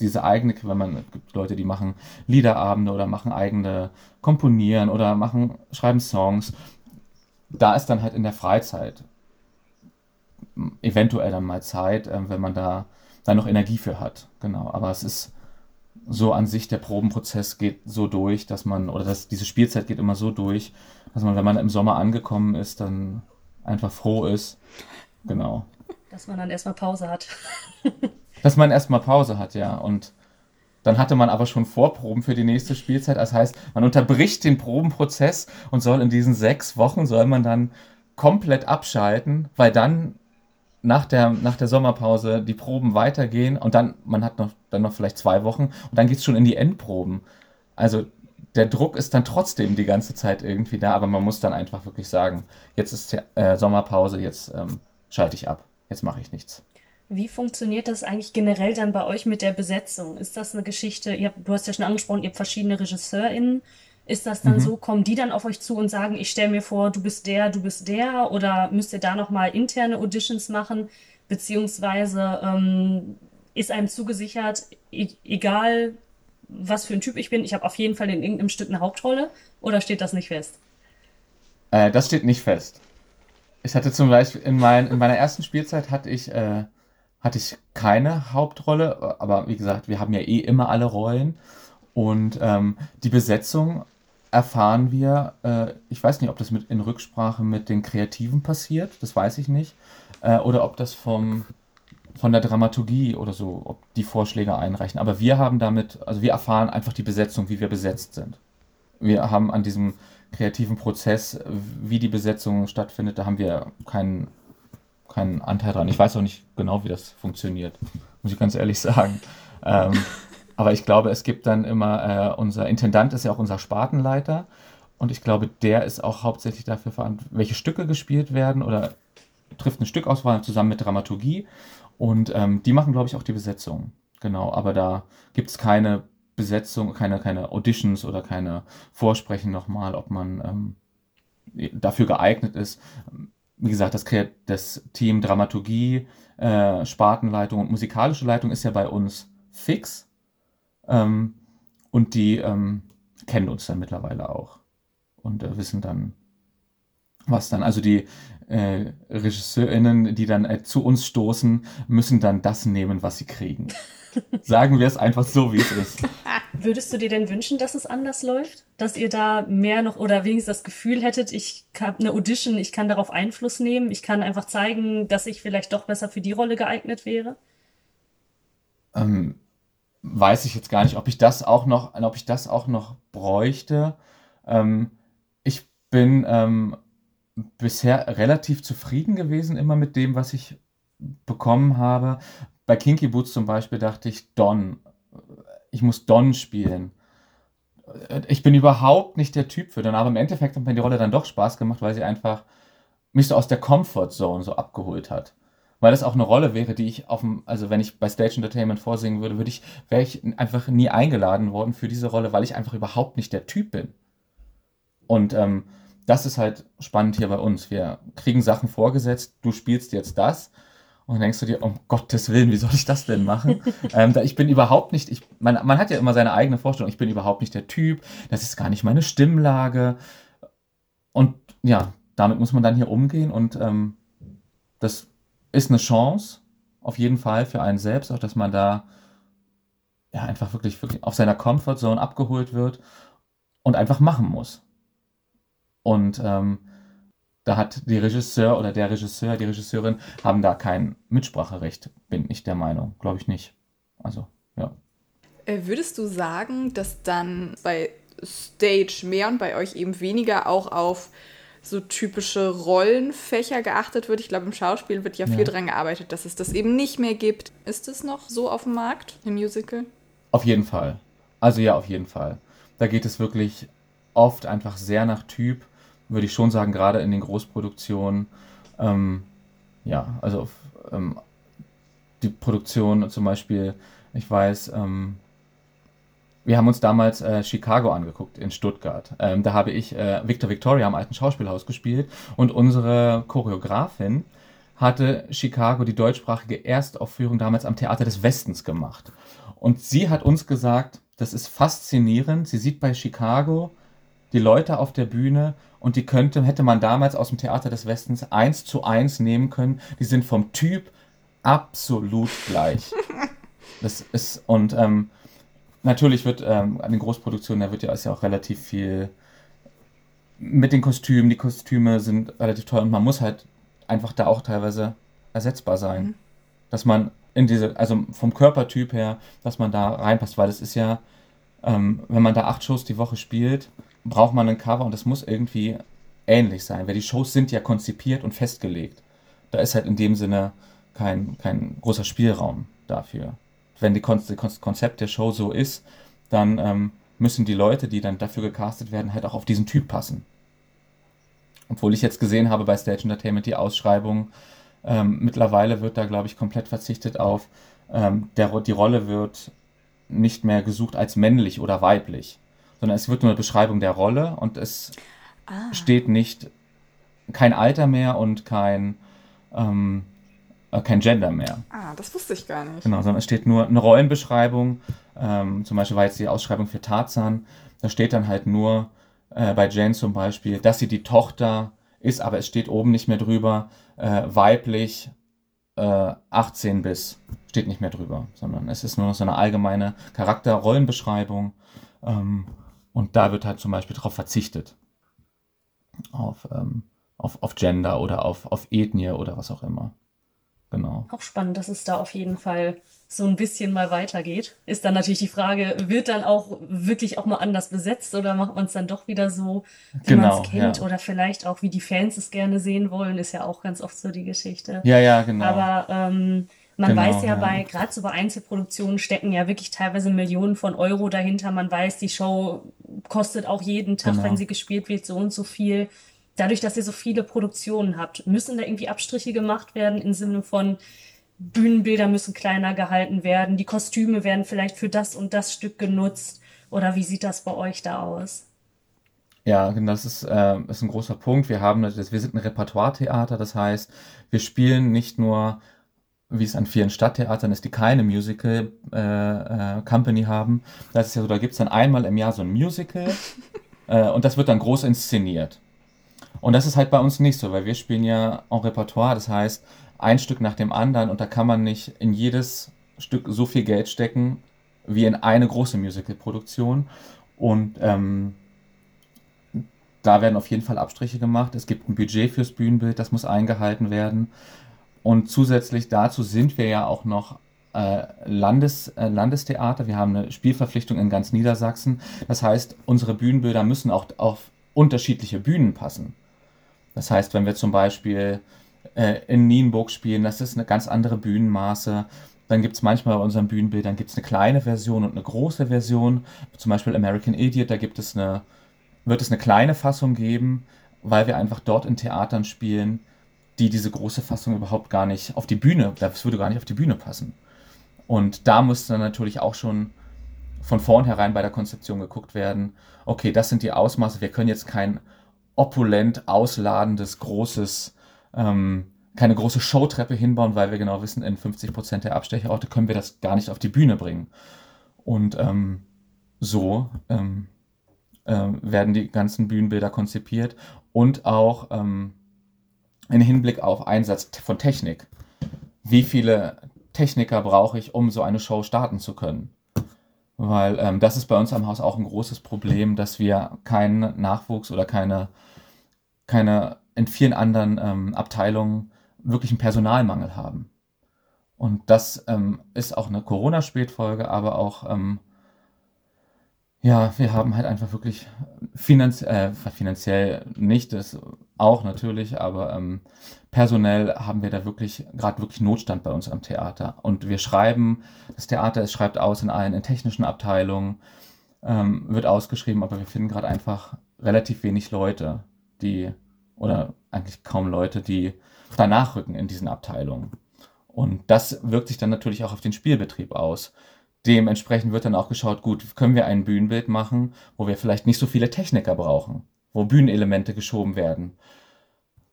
diese eigene, wenn man es gibt Leute, die machen Liederabende oder machen eigene komponieren oder machen schreiben Songs, da ist dann halt in der Freizeit eventuell dann mal Zeit, äh, wenn man da dann noch Energie für hat, genau. Aber es ist so an sich der Probenprozess geht so durch, dass man, oder dass diese Spielzeit geht immer so durch, dass man, wenn man im Sommer angekommen ist, dann einfach froh ist. Genau. Dass man dann erstmal Pause hat. dass man erstmal Pause hat, ja. Und dann hatte man aber schon Vorproben für die nächste Spielzeit. Das heißt, man unterbricht den Probenprozess und soll in diesen sechs Wochen, soll man dann komplett abschalten, weil dann nach der, nach der Sommerpause die Proben weitergehen und dann, man hat noch, dann noch vielleicht zwei Wochen und dann geht es schon in die Endproben. Also der Druck ist dann trotzdem die ganze Zeit irgendwie da, aber man muss dann einfach wirklich sagen, jetzt ist äh, Sommerpause, jetzt ähm, schalte ich ab, jetzt mache ich nichts. Wie funktioniert das eigentlich generell dann bei euch mit der Besetzung? Ist das eine Geschichte, ihr du hast ja schon angesprochen, ihr habt verschiedene RegisseurInnen. Ist das dann mhm. so, kommen die dann auf euch zu und sagen, ich stelle mir vor, du bist der, du bist der? Oder müsst ihr da nochmal interne Auditions machen? Beziehungsweise, ähm, ist einem zugesichert, e egal was für ein Typ ich bin, ich habe auf jeden Fall in irgendeinem Stück eine Hauptrolle oder steht das nicht fest? Äh, das steht nicht fest. Ich hatte zum Beispiel in, mein, in meiner ersten Spielzeit hatte ich, äh, hatte ich keine Hauptrolle, aber wie gesagt, wir haben ja eh immer alle Rollen. Und ähm, die Besetzung erfahren wir, äh, ich weiß nicht, ob das mit in Rücksprache mit den Kreativen passiert, das weiß ich nicht, äh, oder ob das vom, von der Dramaturgie oder so, ob die Vorschläge einreichen. Aber wir haben damit, also wir erfahren einfach die Besetzung, wie wir besetzt sind. Wir haben an diesem kreativen Prozess, wie die Besetzung stattfindet, da haben wir keinen, keinen Anteil dran. Ich weiß auch nicht genau, wie das funktioniert, muss ich ganz ehrlich sagen. Ähm, aber ich glaube, es gibt dann immer, äh, unser Intendant ist ja auch unser Spartenleiter. Und ich glaube, der ist auch hauptsächlich dafür verantwortlich, welche Stücke gespielt werden oder trifft eine Stückauswahl zusammen mit Dramaturgie. Und ähm, die machen, glaube ich, auch die Besetzung. Genau, aber da gibt es keine Besetzung, keine, keine Auditions oder keine Vorsprechen nochmal, ob man ähm, dafür geeignet ist. Wie gesagt, das, das Team Dramaturgie, äh, Spartenleitung und musikalische Leitung ist ja bei uns fix. Ähm, und die ähm, kennen uns dann mittlerweile auch und äh, wissen dann, was dann, also die äh, RegisseurInnen, die dann äh, zu uns stoßen, müssen dann das nehmen, was sie kriegen. Sagen wir es einfach so, wie es ist. Würdest du dir denn wünschen, dass es anders läuft? Dass ihr da mehr noch oder wenigstens das Gefühl hättet, ich habe eine Audition, ich kann darauf Einfluss nehmen, ich kann einfach zeigen, dass ich vielleicht doch besser für die Rolle geeignet wäre? Ähm, weiß ich jetzt gar nicht, ob ich das auch noch, ob ich das auch noch bräuchte. Ähm, ich bin ähm, bisher relativ zufrieden gewesen immer mit dem, was ich bekommen habe. Bei Kinky Boots zum Beispiel dachte ich, Don, ich muss Don spielen. Ich bin überhaupt nicht der Typ für Don, aber im Endeffekt hat mir die Rolle dann doch Spaß gemacht, weil sie einfach mich so aus der Comfort Zone so abgeholt hat. Weil das auch eine Rolle wäre, die ich auf dem, also wenn ich bei Stage Entertainment vorsingen würde, würde ich, wäre ich einfach nie eingeladen worden für diese Rolle, weil ich einfach überhaupt nicht der Typ bin. Und ähm, das ist halt spannend hier bei uns. Wir kriegen Sachen vorgesetzt, du spielst jetzt das. Und dann denkst du dir, um Gottes Willen, wie soll ich das denn machen? ähm, da, ich bin überhaupt nicht, ich, man, man hat ja immer seine eigene Vorstellung, ich bin überhaupt nicht der Typ, das ist gar nicht meine Stimmlage. Und ja, damit muss man dann hier umgehen und ähm, das ist eine Chance, auf jeden Fall für einen selbst, auch dass man da ja einfach wirklich, wirklich auf seiner Comfortzone abgeholt wird und einfach machen muss. Und ähm, da hat die Regisseur oder der Regisseur, die Regisseurin haben da kein Mitspracherecht, bin ich der Meinung. Glaube ich nicht. Also, ja. Äh, würdest du sagen, dass dann bei Stage mehr und bei euch eben weniger auch auf so typische Rollenfächer geachtet wird? Ich glaube, im Schauspiel wird ja viel ja. daran gearbeitet, dass es das eben nicht mehr gibt. Ist es noch so auf dem Markt, im Musical? Auf jeden Fall. Also ja, auf jeden Fall. Da geht es wirklich oft einfach sehr nach Typ würde ich schon sagen, gerade in den Großproduktionen, ähm, ja, also ähm, die Produktion zum Beispiel, ich weiß, ähm, wir haben uns damals äh, Chicago angeguckt in Stuttgart. Ähm, da habe ich äh, Victor Victoria am alten Schauspielhaus gespielt und unsere Choreografin hatte Chicago die deutschsprachige Erstaufführung damals am Theater des Westens gemacht. Und sie hat uns gesagt, das ist faszinierend. Sie sieht bei Chicago die Leute auf der Bühne und die könnte, hätte man damals aus dem Theater des Westens eins zu eins nehmen können. Die sind vom Typ absolut gleich. Das ist, und ähm, natürlich wird ähm, an den Großproduktionen, da wird ja, ist ja auch relativ viel mit den Kostümen. Die Kostüme sind relativ teuer und man muss halt einfach da auch teilweise ersetzbar sein. Mhm. Dass man in diese, also vom Körpertyp her, dass man da reinpasst, weil es ist ja, ähm, wenn man da acht Shows die Woche spielt, braucht man ein Cover und das muss irgendwie ähnlich sein, weil die Shows sind ja konzipiert und festgelegt. Da ist halt in dem Sinne kein, kein großer Spielraum dafür. Wenn die Kon das Konzept der Show so ist, dann ähm, müssen die Leute, die dann dafür gecastet werden, halt auch auf diesen Typ passen. Obwohl ich jetzt gesehen habe bei Stage Entertainment die Ausschreibung, ähm, mittlerweile wird da, glaube ich, komplett verzichtet auf, ähm, der, die Rolle wird nicht mehr gesucht als männlich oder weiblich, sondern es wird nur eine Beschreibung der Rolle und es ah. steht nicht kein Alter mehr und kein ähm, äh, kein Gender mehr. Ah, das wusste ich gar nicht. Genau, sondern es steht nur eine Rollenbeschreibung. Ähm, zum Beispiel war jetzt die Ausschreibung für Tarzan. Da steht dann halt nur äh, bei Jane zum Beispiel, dass sie die Tochter ist, aber es steht oben nicht mehr drüber, äh, weiblich, äh, 18 bis, steht nicht mehr drüber, sondern es ist nur noch so eine allgemeine Charakter-Rollenbeschreibung. Ähm, und da wird halt zum Beispiel darauf verzichtet. Auf, ähm, auf, auf Gender oder auf, auf Ethnie oder was auch immer. Genau. Auch spannend, dass es da auf jeden Fall so ein bisschen mal weitergeht. Ist dann natürlich die Frage, wird dann auch wirklich auch mal anders besetzt oder macht man es dann doch wieder so, wie genau, man es kennt ja. oder vielleicht auch, wie die Fans es gerne sehen wollen, ist ja auch ganz oft so die Geschichte. Ja, ja, genau. Aber ähm, man genau, weiß ja, ja. bei, gerade so bei Einzelproduktionen stecken ja wirklich teilweise Millionen von Euro dahinter. Man weiß, die Show kostet auch jeden Tag, genau. wenn sie gespielt wird, so und so viel dadurch, dass ihr so viele Produktionen habt, müssen da irgendwie Abstriche gemacht werden im Sinne von Bühnenbilder müssen kleiner gehalten werden, die Kostüme werden vielleicht für das und das Stück genutzt oder wie sieht das bei euch da aus? Ja, genau, das ist, äh, ist ein großer Punkt. Wir haben, wir sind ein Repertoire-Theater, das heißt, wir spielen nicht nur, wie es an vielen Stadttheatern ist, die keine Musical äh, äh, Company haben. Das ist ja so, da gibt es dann einmal im Jahr so ein Musical äh, und das wird dann groß inszeniert. Und das ist halt bei uns nicht so, weil wir spielen ja en Repertoire, das heißt ein Stück nach dem anderen und da kann man nicht in jedes Stück so viel Geld stecken wie in eine große Musical-Produktion. Und ähm, da werden auf jeden Fall Abstriche gemacht. Es gibt ein Budget fürs Bühnenbild, das muss eingehalten werden. Und zusätzlich dazu sind wir ja auch noch äh, Landes, äh, Landestheater. Wir haben eine Spielverpflichtung in ganz Niedersachsen. Das heißt, unsere Bühnenbilder müssen auch auf unterschiedliche Bühnen passen. Das heißt, wenn wir zum Beispiel äh, in Nienburg spielen, das ist eine ganz andere Bühnenmaße. Dann gibt es manchmal bei unseren Bühnenbildern gibt's eine kleine Version und eine große Version. Zum Beispiel American Idiot, da gibt es eine, wird es eine kleine Fassung geben, weil wir einfach dort in Theatern spielen, die diese große Fassung überhaupt gar nicht auf die Bühne, das würde gar nicht auf die Bühne passen. Und da muss dann natürlich auch schon von vornherein bei der Konzeption geguckt werden, okay, das sind die Ausmaße, wir können jetzt kein opulent ausladendes, großes, ähm, keine große Showtreppe hinbauen, weil wir genau wissen, in 50 Prozent der Abstecherorte können wir das gar nicht auf die Bühne bringen. Und ähm, so ähm, äh, werden die ganzen Bühnenbilder konzipiert und auch ähm, in Hinblick auf Einsatz von Technik. Wie viele Techniker brauche ich, um so eine Show starten zu können? Weil ähm, das ist bei uns am Haus auch ein großes Problem, dass wir keinen Nachwuchs oder keine keine, in vielen anderen ähm, Abteilungen wirklich einen Personalmangel haben. Und das ähm, ist auch eine Corona-Spätfolge, aber auch, ähm, ja, wir haben halt einfach wirklich finanz äh, finanziell nicht, das auch natürlich, aber ähm, personell haben wir da wirklich gerade wirklich Notstand bei uns am Theater. Und wir schreiben, das Theater es schreibt aus in allen in technischen Abteilungen, ähm, wird ausgeschrieben, aber wir finden gerade einfach relativ wenig Leute die, oder eigentlich kaum Leute, die danach rücken in diesen Abteilungen. Und das wirkt sich dann natürlich auch auf den Spielbetrieb aus. Dementsprechend wird dann auch geschaut, gut, können wir ein Bühnenbild machen, wo wir vielleicht nicht so viele Techniker brauchen, wo Bühnenelemente geschoben werden.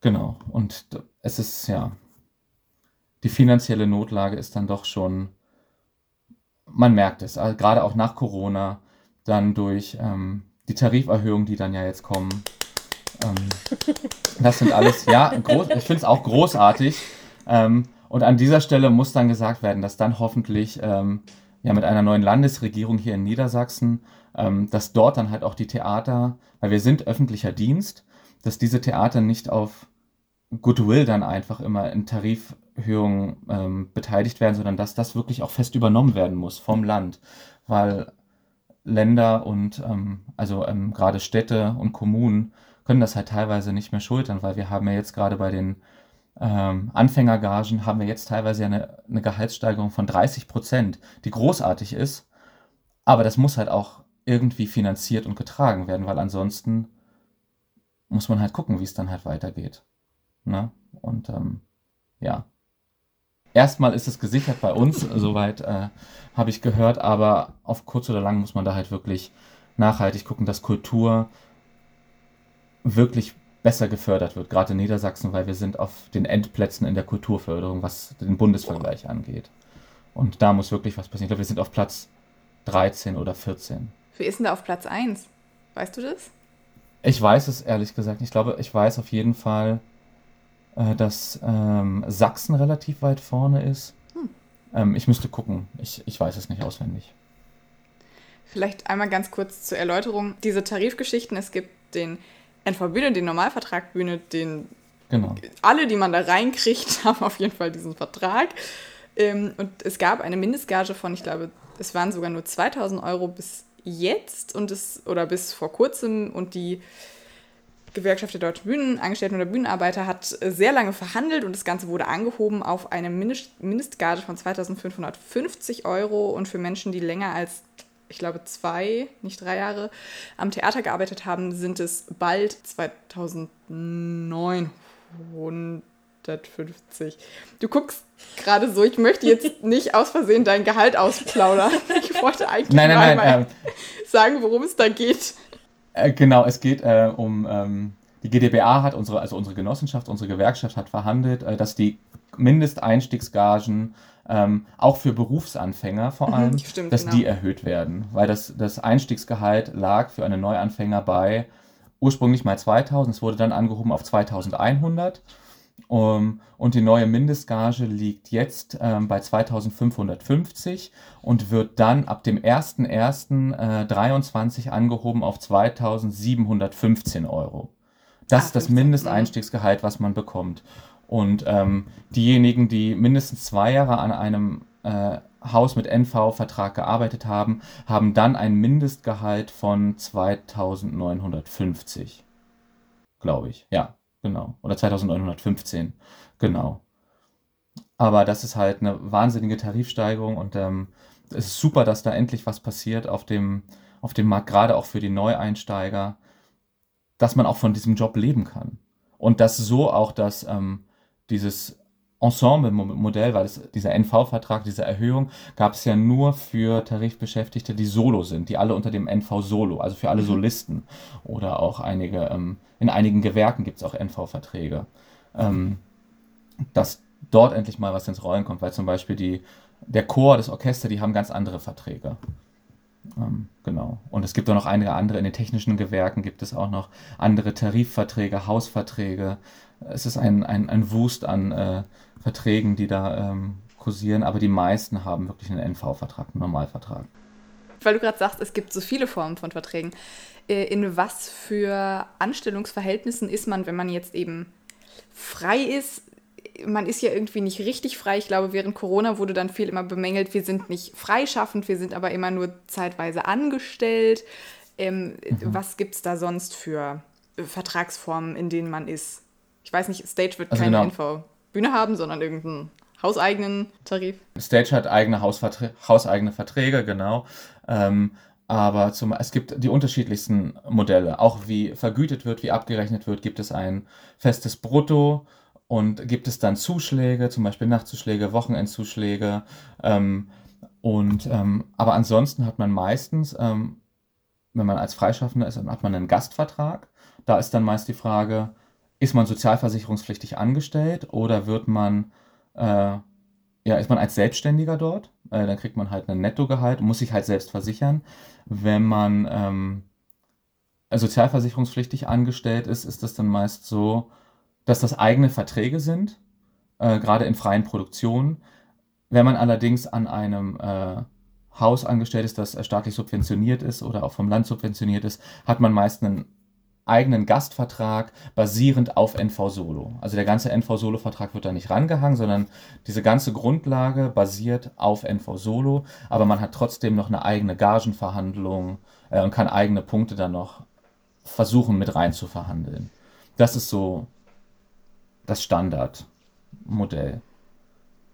Genau. Und es ist, ja, die finanzielle Notlage ist dann doch schon, man merkt es, gerade auch nach Corona, dann durch ähm, die Tariferhöhungen, die dann ja jetzt kommen, ähm, das sind alles, ja, groß, ich finde es auch großartig. Ähm, und an dieser Stelle muss dann gesagt werden, dass dann hoffentlich ähm, ja mit einer neuen Landesregierung hier in Niedersachsen, ähm, dass dort dann halt auch die Theater, weil wir sind öffentlicher Dienst, dass diese Theater nicht auf Goodwill dann einfach immer in Tarifhöhungen ähm, beteiligt werden, sondern dass das wirklich auch fest übernommen werden muss vom Land, weil Länder und ähm, also ähm, gerade Städte und Kommunen können das halt teilweise nicht mehr schultern, weil wir haben ja jetzt gerade bei den ähm, Anfängergagen haben wir jetzt teilweise eine, eine Gehaltssteigerung von 30 Prozent, die großartig ist. Aber das muss halt auch irgendwie finanziert und getragen werden, weil ansonsten muss man halt gucken, wie es dann halt weitergeht. Ne? Und ähm, ja. Erstmal ist es gesichert bei uns, soweit äh, habe ich gehört, aber auf kurz oder lang muss man da halt wirklich nachhaltig gucken, dass Kultur wirklich besser gefördert wird, gerade in Niedersachsen, weil wir sind auf den Endplätzen in der Kulturförderung, was den Bundesvergleich angeht. Und da muss wirklich was passieren. Ich glaube, wir sind auf Platz 13 oder 14. Wer ist denn da auf Platz 1? Weißt du das? Ich weiß es ehrlich gesagt. Ich glaube, ich weiß auf jeden Fall, äh, dass ähm, Sachsen relativ weit vorne ist. Hm. Ähm, ich müsste gucken. Ich, ich weiß es nicht auswendig. Vielleicht einmal ganz kurz zur Erläuterung. Diese Tarifgeschichten, es gibt den NV-Bühne, den Normalvertragbühne, den genau. alle, die man da reinkriegt, haben auf jeden Fall diesen Vertrag. Ähm, und es gab eine Mindestgage von, ich glaube, es waren sogar nur 2000 Euro bis jetzt und es, oder bis vor kurzem und die Gewerkschaft der deutschen Bühnenangestellten oder Bühnenarbeiter hat sehr lange verhandelt und das Ganze wurde angehoben auf eine Mindestgage von 2550 Euro und für Menschen, die länger als ich glaube, zwei, nicht drei Jahre am Theater gearbeitet haben, sind es bald 2950. Du guckst gerade so, ich möchte jetzt nicht aus Versehen dein Gehalt ausplaudern. Ich wollte eigentlich nein, nein, nein, äh, sagen, worum es da geht. Äh, genau, es geht äh, um, ähm, die GdBA hat, unsere, also unsere Genossenschaft, unsere Gewerkschaft hat verhandelt, äh, dass die Mindesteinstiegsgagen ähm, auch für Berufsanfänger vor mhm, allem, mhm, stimmt, dass genau. die erhöht werden. Weil das, das Einstiegsgehalt lag für einen Neuanfänger bei ursprünglich mal 2000, es wurde dann angehoben auf 2100. Um, und die neue Mindestgage liegt jetzt ähm, bei 2550 und wird dann ab dem 01.01.23 äh, angehoben auf 2715 Euro. Das Ach, ist das Mindesteinstiegsgehalt, was man bekommt. Und ähm, diejenigen, die mindestens zwei Jahre an einem äh, Haus mit NV-Vertrag gearbeitet haben, haben dann ein Mindestgehalt von 2950. Glaube ich. Ja, genau. Oder 2915. Genau. Aber das ist halt eine wahnsinnige Tarifsteigerung und ähm, es ist super, dass da endlich was passiert auf dem, auf dem Markt, gerade auch für die Neueinsteiger, dass man auch von diesem Job leben kann. Und dass so auch das ähm, dieses Ensemble-Modell, weil es, dieser NV-Vertrag, diese Erhöhung, gab es ja nur für Tarifbeschäftigte, die Solo sind, die alle unter dem NV Solo, also für alle mhm. Solisten. Oder auch einige, ähm, in einigen Gewerken gibt es auch NV-Verträge. Ähm, dass dort endlich mal was ins Rollen kommt, weil zum Beispiel die, der Chor, das Orchester, die haben ganz andere Verträge. Ähm, genau. Und es gibt auch noch einige andere, in den technischen Gewerken gibt es auch noch andere Tarifverträge, Hausverträge, es ist ein, ein, ein Wust an äh, Verträgen, die da ähm, kursieren, aber die meisten haben wirklich einen NV-Vertrag, einen Normalvertrag. Weil du gerade sagst, es gibt so viele Formen von Verträgen. Äh, in was für Anstellungsverhältnissen ist man, wenn man jetzt eben frei ist? Man ist ja irgendwie nicht richtig frei. Ich glaube, während Corona wurde dann viel immer bemängelt, wir sind nicht freischaffend, wir sind aber immer nur zeitweise angestellt. Ähm, mhm. Was gibt es da sonst für Vertragsformen, in denen man ist? Ich weiß nicht, Stage wird also keine genau. Info-Bühne haben, sondern irgendeinen hauseigenen Tarif. Stage hat eigene Hausverträ hauseigene Verträge, genau. Ähm, aber zum, es gibt die unterschiedlichsten Modelle. Auch wie vergütet wird, wie abgerechnet wird, gibt es ein festes Brutto und gibt es dann Zuschläge, zum Beispiel Nachtzuschläge, Wochenendzuschläge. Ähm, und, ähm, aber ansonsten hat man meistens, ähm, wenn man als Freischaffender ist, hat man einen Gastvertrag. Da ist dann meist die Frage, ist man sozialversicherungspflichtig angestellt oder wird man, äh, ja, ist man als Selbstständiger dort? Äh, dann kriegt man halt ein Nettogehalt, muss sich halt selbst versichern. Wenn man ähm, sozialversicherungspflichtig angestellt ist, ist das dann meist so, dass das eigene Verträge sind, äh, gerade in freien Produktionen. Wenn man allerdings an einem äh, Haus angestellt ist, das staatlich subventioniert ist oder auch vom Land subventioniert ist, hat man meist einen eigenen Gastvertrag basierend auf NV Solo. Also der ganze NV Solo Vertrag wird da nicht rangehangen, sondern diese ganze Grundlage basiert auf NV Solo, aber man hat trotzdem noch eine eigene Gagenverhandlung äh, und kann eigene Punkte dann noch versuchen mit rein zu verhandeln. Das ist so das Standardmodell.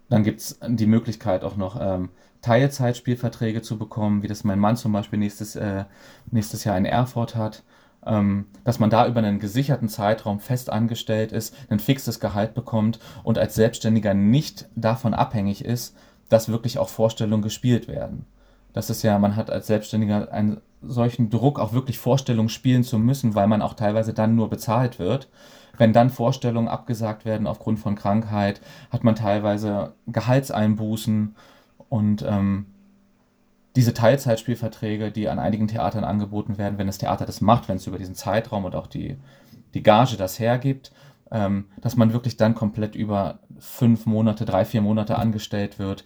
Dann gibt es die Möglichkeit auch noch ähm, Teilzeitspielverträge zu bekommen, wie das mein Mann zum Beispiel nächstes, äh, nächstes Jahr in Erfurt hat dass man da über einen gesicherten Zeitraum fest angestellt ist, ein fixes Gehalt bekommt und als Selbstständiger nicht davon abhängig ist, dass wirklich auch Vorstellungen gespielt werden. Das ist ja, man hat als Selbstständiger ein solchen Druck, auch wirklich Vorstellungen spielen zu müssen, weil man auch teilweise dann nur bezahlt wird. Wenn dann Vorstellungen abgesagt werden aufgrund von Krankheit, hat man teilweise Gehaltseinbußen und ähm, diese Teilzeitspielverträge, die an einigen Theatern angeboten werden, wenn das Theater das macht, wenn es über diesen Zeitraum und auch die, die Gage das hergibt, ähm, dass man wirklich dann komplett über fünf Monate, drei, vier Monate angestellt wird,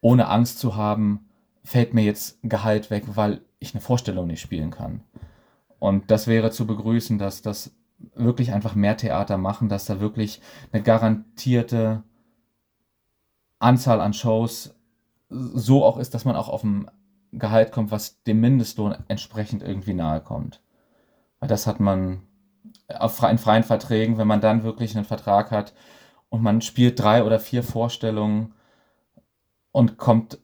ohne Angst zu haben, fällt mir jetzt Gehalt weg, weil ich eine Vorstellung nicht spielen kann. Und das wäre zu begrüßen, dass das wirklich einfach mehr Theater machen, dass da wirklich eine garantierte Anzahl an Shows so auch ist, dass man auch auf ein Gehalt kommt, was dem Mindestlohn entsprechend irgendwie nahe kommt. Weil das hat man auf freien, freien Verträgen, wenn man dann wirklich einen Vertrag hat und man spielt drei oder vier Vorstellungen und kommt,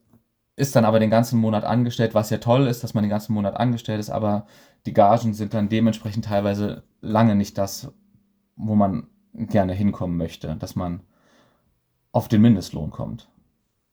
ist dann aber den ganzen Monat angestellt, was ja toll ist, dass man den ganzen Monat angestellt ist, aber die Gagen sind dann dementsprechend teilweise lange nicht das, wo man gerne hinkommen möchte, dass man auf den Mindestlohn kommt.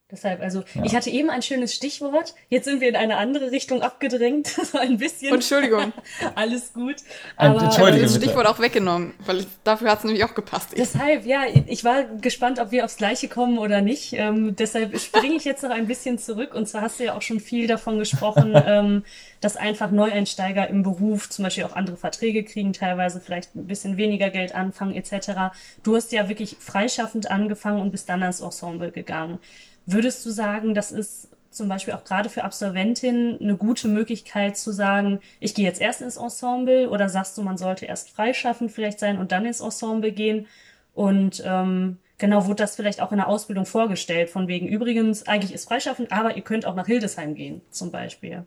Deshalb, also ja. ich hatte eben ein schönes Stichwort. Jetzt sind wir in eine andere Richtung abgedrängt. so ein bisschen. Entschuldigung. Alles gut. Aber Entschuldige, das Stichwort auch weggenommen, weil ich, dafür hat es nämlich auch gepasst. Deshalb, ja, ich war gespannt, ob wir aufs Gleiche kommen oder nicht. Ähm, deshalb springe ich jetzt noch ein bisschen zurück. Und zwar hast du ja auch schon viel davon gesprochen, ähm, dass einfach Neueinsteiger im Beruf zum Beispiel auch andere Verträge kriegen, teilweise vielleicht ein bisschen weniger Geld anfangen etc. Du hast ja wirklich freischaffend angefangen und bist dann ans Ensemble gegangen. Würdest du sagen, das ist zum Beispiel auch gerade für Absolventinnen eine gute Möglichkeit zu sagen, ich gehe jetzt erst ins Ensemble oder sagst du, man sollte erst freischaffend vielleicht sein und dann ins Ensemble gehen? Und ähm, genau, wurde das vielleicht auch in der Ausbildung vorgestellt, von wegen übrigens, eigentlich ist freischaffend, aber ihr könnt auch nach Hildesheim gehen, zum Beispiel.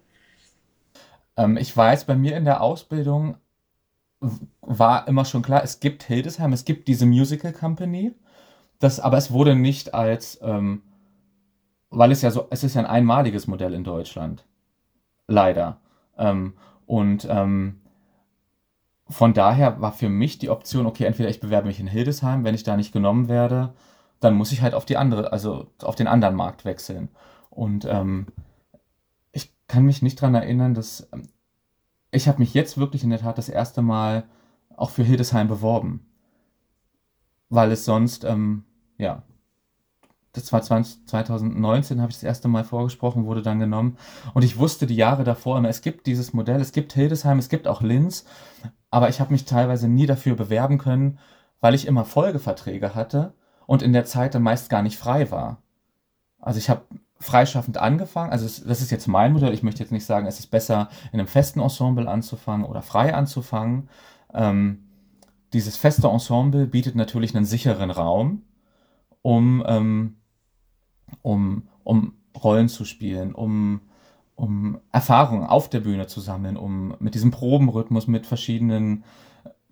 Ähm, ich weiß, bei mir in der Ausbildung war immer schon klar, es gibt Hildesheim, es gibt diese Musical Company, das, aber es wurde nicht als ähm, weil es ja so, es ist ja ein einmaliges Modell in Deutschland. Leider. Ähm, und ähm, von daher war für mich die Option, okay, entweder ich bewerbe mich in Hildesheim, wenn ich da nicht genommen werde, dann muss ich halt auf die andere, also auf den anderen Markt wechseln. Und ähm, ich kann mich nicht daran erinnern, dass ähm, ich habe mich jetzt wirklich in der Tat das erste Mal auch für Hildesheim beworben. Weil es sonst, ähm, ja, das war 20, 2019, habe ich das erste Mal vorgesprochen, wurde dann genommen. Und ich wusste die Jahre davor immer, es gibt dieses Modell, es gibt Hildesheim, es gibt auch Linz, aber ich habe mich teilweise nie dafür bewerben können, weil ich immer Folgeverträge hatte und in der Zeit dann meist gar nicht frei war. Also ich habe freischaffend angefangen, also das ist jetzt mein Modell, ich möchte jetzt nicht sagen, es ist besser in einem festen Ensemble anzufangen oder frei anzufangen. Ähm, dieses feste Ensemble bietet natürlich einen sicheren Raum, um ähm, um, um Rollen zu spielen, um, um Erfahrungen auf der Bühne zu sammeln, um mit diesem Probenrhythmus mit verschiedenen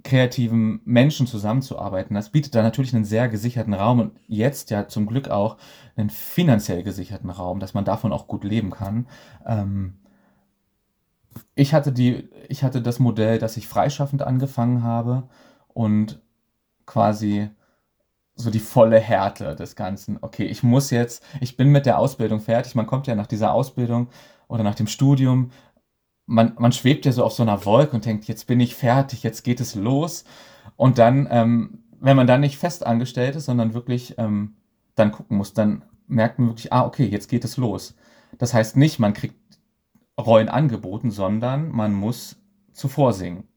kreativen Menschen zusammenzuarbeiten. Das bietet da natürlich einen sehr gesicherten Raum und jetzt ja zum Glück auch einen finanziell gesicherten Raum, dass man davon auch gut leben kann. Ähm ich hatte die, ich hatte das Modell, dass ich freischaffend angefangen habe und quasi so die volle Härte des Ganzen. Okay, ich muss jetzt, ich bin mit der Ausbildung fertig. Man kommt ja nach dieser Ausbildung oder nach dem Studium, man, man schwebt ja so auf so einer Wolke und denkt, jetzt bin ich fertig, jetzt geht es los. Und dann, ähm, wenn man dann nicht fest angestellt ist, sondern wirklich ähm, dann gucken muss, dann merkt man wirklich, ah, okay, jetzt geht es los. Das heißt nicht, man kriegt Rollen angeboten, sondern man muss zuvor singen.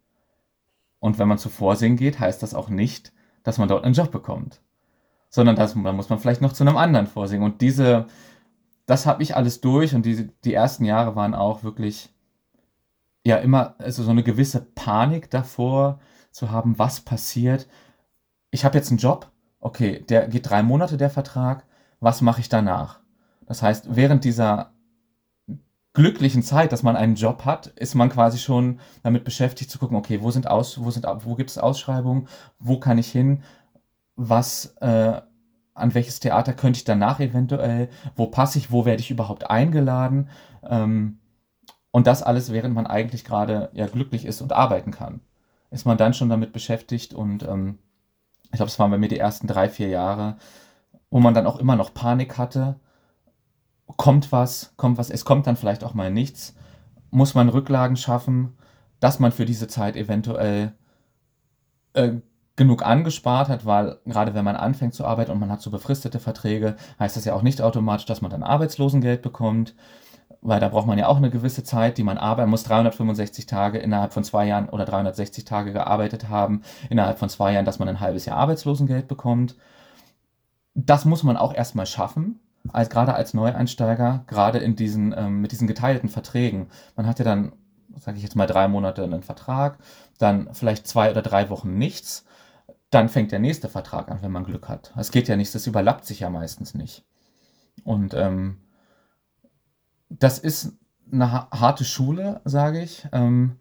Und wenn man zuvor singen geht, heißt das auch nicht, dass man dort einen Job bekommt sondern das, da muss man vielleicht noch zu einem anderen vorsingen. Und diese, das habe ich alles durch und die, die ersten Jahre waren auch wirklich, ja, immer, also so eine gewisse Panik davor zu haben, was passiert. Ich habe jetzt einen Job, okay, der geht drei Monate, der Vertrag, was mache ich danach? Das heißt, während dieser glücklichen Zeit, dass man einen Job hat, ist man quasi schon damit beschäftigt zu gucken, okay, wo sind aus, wo sind, wo gibt es Ausschreibungen, wo kann ich hin, was, äh, an welches Theater könnte ich danach eventuell, wo passe ich, wo werde ich überhaupt eingeladen. Ähm, und das alles, während man eigentlich gerade ja glücklich ist und arbeiten kann. Ist man dann schon damit beschäftigt und ähm, ich glaube, es waren bei mir die ersten drei, vier Jahre, wo man dann auch immer noch Panik hatte. Kommt was, kommt was, es kommt dann vielleicht auch mal nichts. muss man Rücklagen schaffen, dass man für diese Zeit eventuell äh, genug angespart hat, weil gerade wenn man anfängt zu arbeiten und man hat so befristete Verträge, heißt das ja auch nicht automatisch, dass man dann Arbeitslosengeld bekommt, weil da braucht man ja auch eine gewisse Zeit, die man arbeiten muss. 365 Tage innerhalb von zwei Jahren oder 360 Tage gearbeitet haben, innerhalb von zwei Jahren, dass man ein halbes Jahr Arbeitslosengeld bekommt. Das muss man auch erstmal schaffen, als gerade als Neueinsteiger, gerade in diesen ähm, mit diesen geteilten Verträgen. Man hat ja dann, sage ich jetzt mal, drei Monate einen Vertrag, dann vielleicht zwei oder drei Wochen nichts dann fängt der nächste Vertrag an, wenn man Glück hat. Es geht ja nicht, das überlappt sich ja meistens nicht. Und ähm, das ist eine harte Schule, sage ich. Ähm,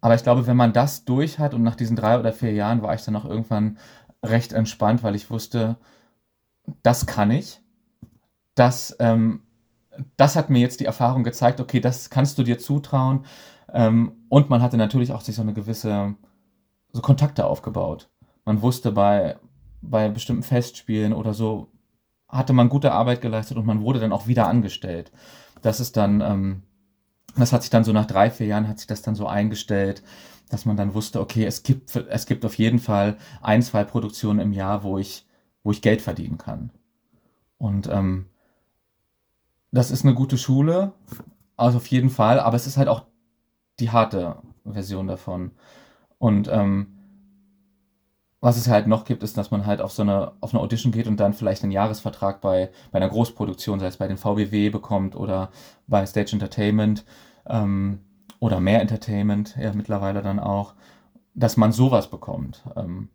aber ich glaube, wenn man das durch hat und nach diesen drei oder vier Jahren war ich dann auch irgendwann recht entspannt, weil ich wusste, das kann ich. Das, ähm, das hat mir jetzt die Erfahrung gezeigt, okay, das kannst du dir zutrauen. Ähm, und man hatte natürlich auch sich so eine gewisse so Kontakte aufgebaut man wusste bei, bei bestimmten Festspielen oder so, hatte man gute Arbeit geleistet und man wurde dann auch wieder angestellt. Das ist dann, ähm, das hat sich dann so nach drei, vier Jahren hat sich das dann so eingestellt, dass man dann wusste, okay, es gibt, es gibt auf jeden Fall ein, zwei Produktionen im Jahr, wo ich, wo ich Geld verdienen kann. Und ähm, das ist eine gute Schule, also auf jeden Fall, aber es ist halt auch die harte Version davon. Und ähm, was es halt noch gibt, ist, dass man halt auf so eine, auf eine Audition geht und dann vielleicht einen Jahresvertrag bei, bei einer Großproduktion, sei es bei den VBW bekommt oder bei Stage Entertainment ähm, oder mehr Entertainment, ja mittlerweile dann auch, dass man sowas bekommt. Ähm,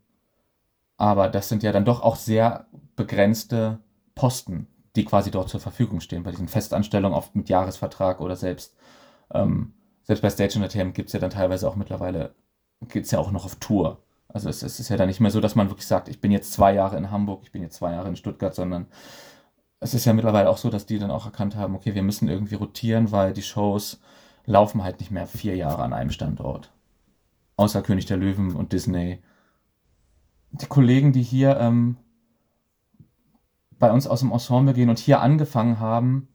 aber das sind ja dann doch auch sehr begrenzte Posten, die quasi dort zur Verfügung stehen, bei diesen Festanstellungen oft mit Jahresvertrag oder selbst, ähm, selbst bei Stage Entertainment gibt es ja dann teilweise auch mittlerweile, geht es ja auch noch auf Tour. Also es, es, ist ja dann nicht mehr so, dass man wirklich sagt, ich bin jetzt zwei Jahre in Hamburg, ich bin jetzt zwei Jahre in Stuttgart, sondern es ist ja mittlerweile auch so, dass die dann auch erkannt haben, okay, wir müssen irgendwie rotieren, weil die Shows laufen halt nicht mehr vier Jahre an einem Standort. Außer König der Löwen und Disney. Die Kollegen, die hier ähm, bei uns aus dem Ensemble gehen und hier angefangen haben,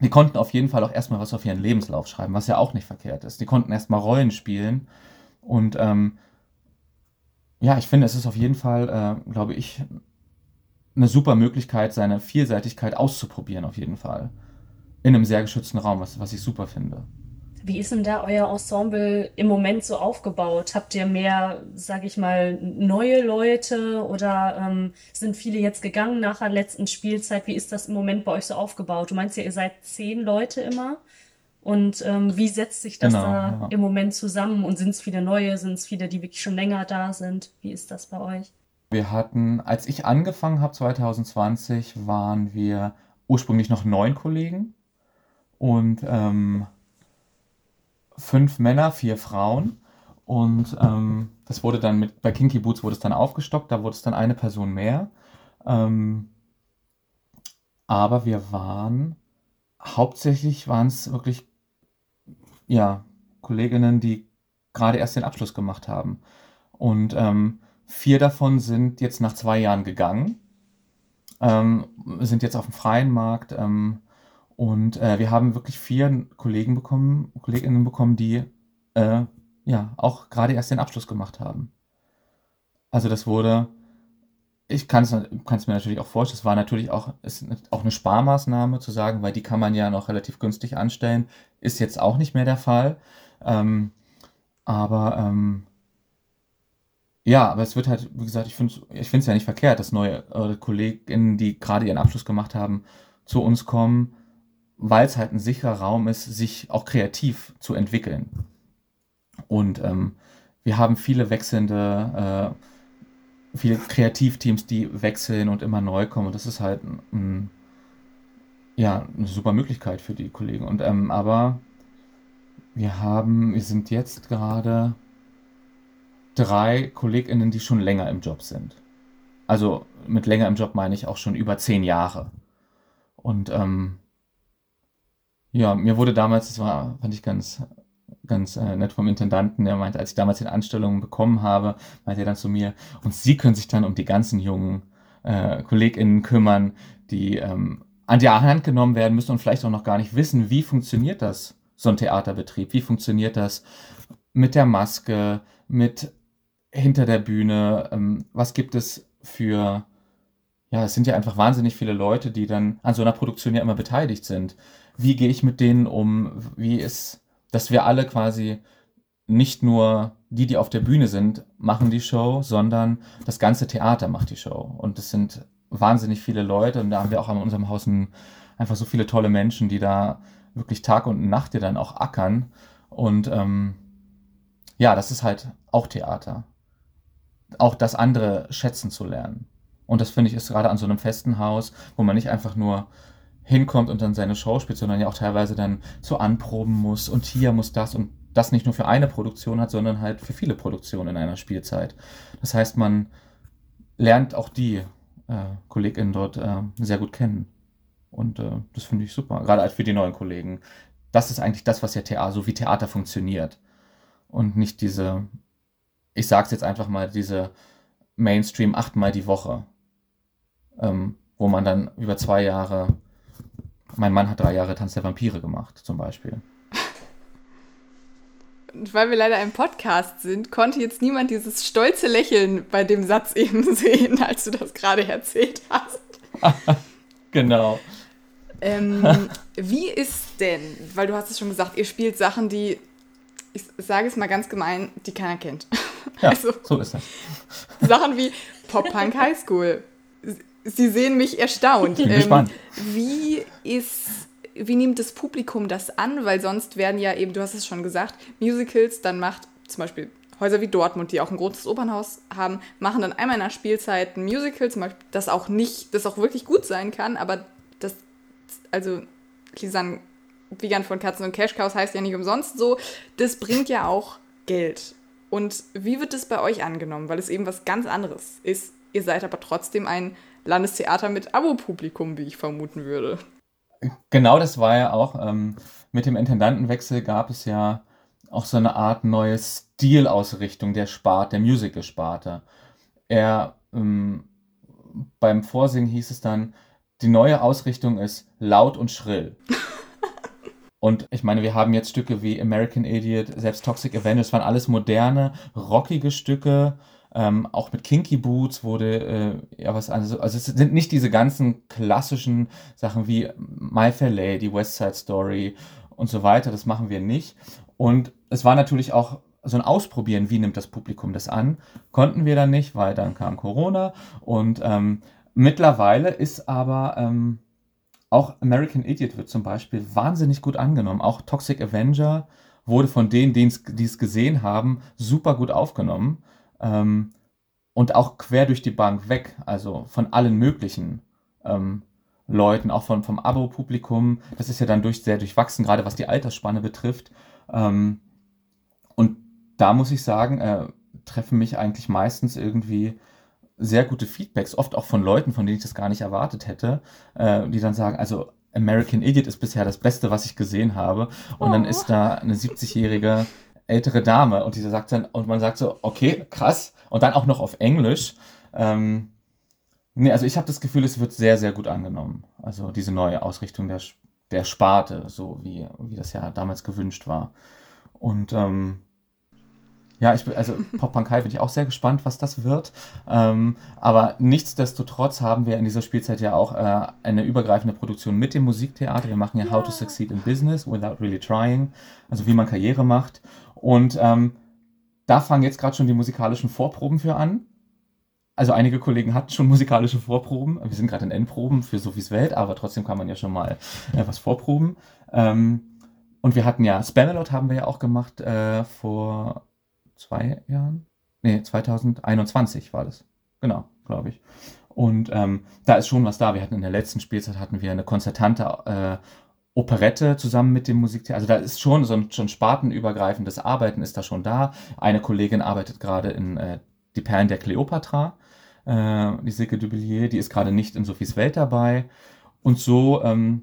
die konnten auf jeden Fall auch erstmal was auf ihren Lebenslauf schreiben, was ja auch nicht verkehrt ist. Die konnten erstmal Rollen spielen und ähm, ja, ich finde, es ist auf jeden Fall, äh, glaube ich, eine super Möglichkeit, seine Vielseitigkeit auszuprobieren, auf jeden Fall. In einem sehr geschützten Raum, was, was ich super finde. Wie ist denn da euer Ensemble im Moment so aufgebaut? Habt ihr mehr, sag ich mal, neue Leute oder ähm, sind viele jetzt gegangen nach der letzten Spielzeit? Wie ist das im Moment bei euch so aufgebaut? Du meinst ja, ihr seid zehn Leute immer? Und ähm, wie setzt sich das genau, da ja. im Moment zusammen? Und sind es viele neue? Sind es viele, die wirklich schon länger da sind? Wie ist das bei euch? Wir hatten, als ich angefangen habe 2020, waren wir ursprünglich noch neun Kollegen und ähm, fünf Männer, vier Frauen. Und ähm, das wurde dann mit, bei Kinky Boots wurde es dann aufgestockt, da wurde es dann eine Person mehr. Ähm, aber wir waren, hauptsächlich waren es wirklich ja, Kolleginnen, die gerade erst den Abschluss gemacht haben. Und ähm, vier davon sind jetzt nach zwei Jahren gegangen, ähm, sind jetzt auf dem freien Markt. Ähm, und äh, wir haben wirklich vier Kollegen bekommen, Kolleginnen bekommen, die äh, ja auch gerade erst den Abschluss gemacht haben. Also das wurde ich kann es mir natürlich auch vorstellen, es war natürlich auch, ist auch eine Sparmaßnahme zu sagen, weil die kann man ja noch relativ günstig anstellen, ist jetzt auch nicht mehr der Fall. Ähm, aber ähm, ja, aber es wird halt, wie gesagt, ich finde ich es ja nicht verkehrt, dass neue äh, Kolleginnen, die gerade ihren Abschluss gemacht haben, zu uns kommen, weil es halt ein sicherer Raum ist, sich auch kreativ zu entwickeln. Und ähm, wir haben viele wechselnde äh, viele Kreativteams, die wechseln und immer neu kommen. Und das ist halt ein, ja, eine super Möglichkeit für die Kollegen. Und ähm, aber wir haben, wir sind jetzt gerade drei KollegInnen, die schon länger im Job sind. Also mit länger im Job meine ich auch schon über zehn Jahre. Und ähm, ja, mir wurde damals, das war, fand ich ganz ganz äh, nett vom Intendanten, der meinte, als ich damals die Anstellung bekommen habe, meinte er dann zu mir, und Sie können sich dann um die ganzen jungen äh, KollegInnen kümmern, die ähm, an die Hand genommen werden müssen und vielleicht auch noch gar nicht wissen, wie funktioniert das so ein Theaterbetrieb? Wie funktioniert das mit der Maske, mit hinter der Bühne? Ähm, was gibt es für, ja, es sind ja einfach wahnsinnig viele Leute, die dann an so einer Produktion ja immer beteiligt sind. Wie gehe ich mit denen um? Wie ist, dass wir alle quasi nicht nur die, die auf der Bühne sind, machen die Show, sondern das ganze Theater macht die Show. Und es sind wahnsinnig viele Leute und da haben wir auch an unserem Haus ein, einfach so viele tolle Menschen, die da wirklich Tag und Nacht, die dann auch ackern. Und ähm, ja, das ist halt auch Theater. Auch das andere schätzen zu lernen. Und das finde ich ist gerade an so einem festen Haus, wo man nicht einfach nur hinkommt und dann seine Show spielt, sondern ja auch teilweise dann so anproben muss und hier muss das und das nicht nur für eine Produktion hat, sondern halt für viele Produktionen in einer Spielzeit. Das heißt, man lernt auch die KollegInnen dort äh, sehr gut kennen. Und äh, das finde ich super, gerade als für die neuen Kollegen. Das ist eigentlich das, was ja Theater, so wie Theater funktioniert. Und nicht diese, ich sag's jetzt einfach mal, diese Mainstream achtmal die Woche, ähm, wo man dann über zwei Jahre, mein Mann hat drei Jahre Tanz der Vampire gemacht, zum Beispiel. Weil wir leider ein Podcast sind, konnte jetzt niemand dieses stolze Lächeln bei dem Satz eben sehen, als du das gerade erzählt hast. genau. Ähm, wie ist denn, weil du hast es schon gesagt, ihr spielt Sachen, die, ich sage es mal ganz gemein, die keiner kennt. Ja, also, so ist das. Sachen wie Pop-Punk High School. Sie sehen mich erstaunt. Ich bin ähm, gespannt. Wie ist wie nimmt das Publikum das an? Weil sonst werden ja eben, du hast es schon gesagt, Musicals, dann macht zum Beispiel Häuser wie Dortmund, die auch ein großes Opernhaus haben, machen dann einmal in der Spielzeit ein Musical, zum Beispiel, das auch nicht, das auch wirklich gut sein kann, aber das, also Lisanne Wiegand von Katzen und Cash Cows heißt ja nicht umsonst so, das bringt ja auch Geld. Und wie wird das bei euch angenommen? Weil es eben was ganz anderes ist. Ihr seid aber trotzdem ein Landestheater mit Abo-Publikum, wie ich vermuten würde. Genau das war ja auch, ähm, mit dem Intendantenwechsel gab es ja auch so eine Art neue Stilausrichtung der Sparte, der Musical-Sparte. Er, ähm, beim Vorsingen hieß es dann, die neue Ausrichtung ist laut und schrill. Und ich meine, wir haben jetzt Stücke wie American Idiot, selbst Toxic Avengers, waren alles moderne, rockige Stücke, ähm, auch mit Kinky Boots wurde äh, ja was anderes. Also es sind nicht diese ganzen klassischen Sachen wie My Fair Lady, West Side Story und so weiter. Das machen wir nicht. Und es war natürlich auch so ein Ausprobieren, wie nimmt das Publikum das an. Konnten wir dann nicht, weil dann kam Corona. Und ähm, mittlerweile ist aber ähm, auch American Idiot wird zum Beispiel wahnsinnig gut angenommen. Auch Toxic Avenger wurde von denen, die es gesehen haben, super gut aufgenommen. Ähm, und auch quer durch die Bank weg, also von allen möglichen ähm, Leuten, auch von, vom Abo-Publikum. Das ist ja dann durch, sehr durchwachsen, gerade was die Altersspanne betrifft. Ähm, und da muss ich sagen, äh, treffen mich eigentlich meistens irgendwie sehr gute Feedbacks, oft auch von Leuten, von denen ich das gar nicht erwartet hätte, äh, die dann sagen, also American Idiot ist bisher das Beste, was ich gesehen habe. Und oh. dann ist da eine 70-jährige ältere Dame und die sagt dann, und man sagt so, okay, krass, und dann auch noch auf Englisch. Ähm, nee, also ich habe das Gefühl, es wird sehr, sehr gut angenommen. Also diese neue Ausrichtung der, der Sparte, so wie, wie das ja damals gewünscht war. Und ähm, ja, ich bin, also Pop-Punk High bin ich auch sehr gespannt, was das wird. Ähm, aber nichtsdestotrotz haben wir in dieser Spielzeit ja auch äh, eine übergreifende Produktion mit dem Musiktheater. Wir machen ja, ja How to Succeed in Business Without Really Trying, also wie man Karriere macht. Und ähm, da fangen jetzt gerade schon die musikalischen Vorproben für an. Also einige Kollegen hatten schon musikalische Vorproben. Wir sind gerade in Endproben für Sophies Welt, aber trotzdem kann man ja schon mal äh, was vorproben. Ähm, und wir hatten ja Spamalot haben wir ja auch gemacht äh, vor zwei Jahren. Nee, 2021 war das. Genau, glaube ich. Und ähm, da ist schon was da. Wir hatten in der letzten Spielzeit hatten wir eine konzertante äh, Operette zusammen mit dem Musiktheater. Also da ist schon so ein schon spartenübergreifendes Arbeiten ist da schon da. Eine Kollegin arbeitet gerade in äh, Die Perlen der Kleopatra, äh, die Silke Dubilier, die ist gerade nicht in Sophies Welt dabei. Und so ähm,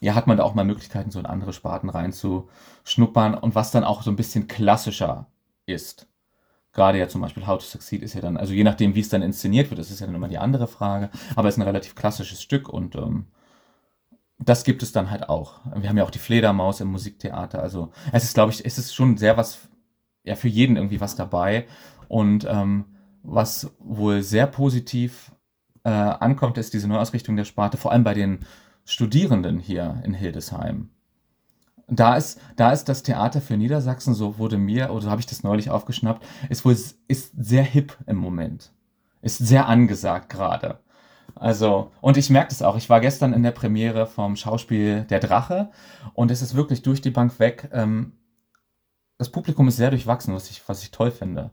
ja, hat man da auch mal Möglichkeiten, so in andere Sparten reinzuschnuppern und was dann auch so ein bisschen klassischer ist. Gerade ja zum Beispiel How to Succeed ist ja dann, also je nachdem, wie es dann inszeniert wird, das ist ja dann immer die andere Frage, aber es ist ein relativ klassisches Stück und ähm, das gibt es dann halt auch. Wir haben ja auch die Fledermaus im Musiktheater. Also es ist, glaube ich, es ist schon sehr was, ja, für jeden irgendwie was dabei. Und ähm, was wohl sehr positiv äh, ankommt, ist diese Neuausrichtung der Sparte, vor allem bei den Studierenden hier in Hildesheim. Da ist, da ist das Theater für Niedersachsen, so wurde mir, oder so habe ich das neulich aufgeschnappt, ist wohl ist sehr hip im Moment. Ist sehr angesagt gerade. Also, und ich merke das auch. Ich war gestern in der Premiere vom Schauspiel Der Drache und es ist wirklich durch die Bank weg. Ähm, das Publikum ist sehr durchwachsen, was ich, was ich toll finde.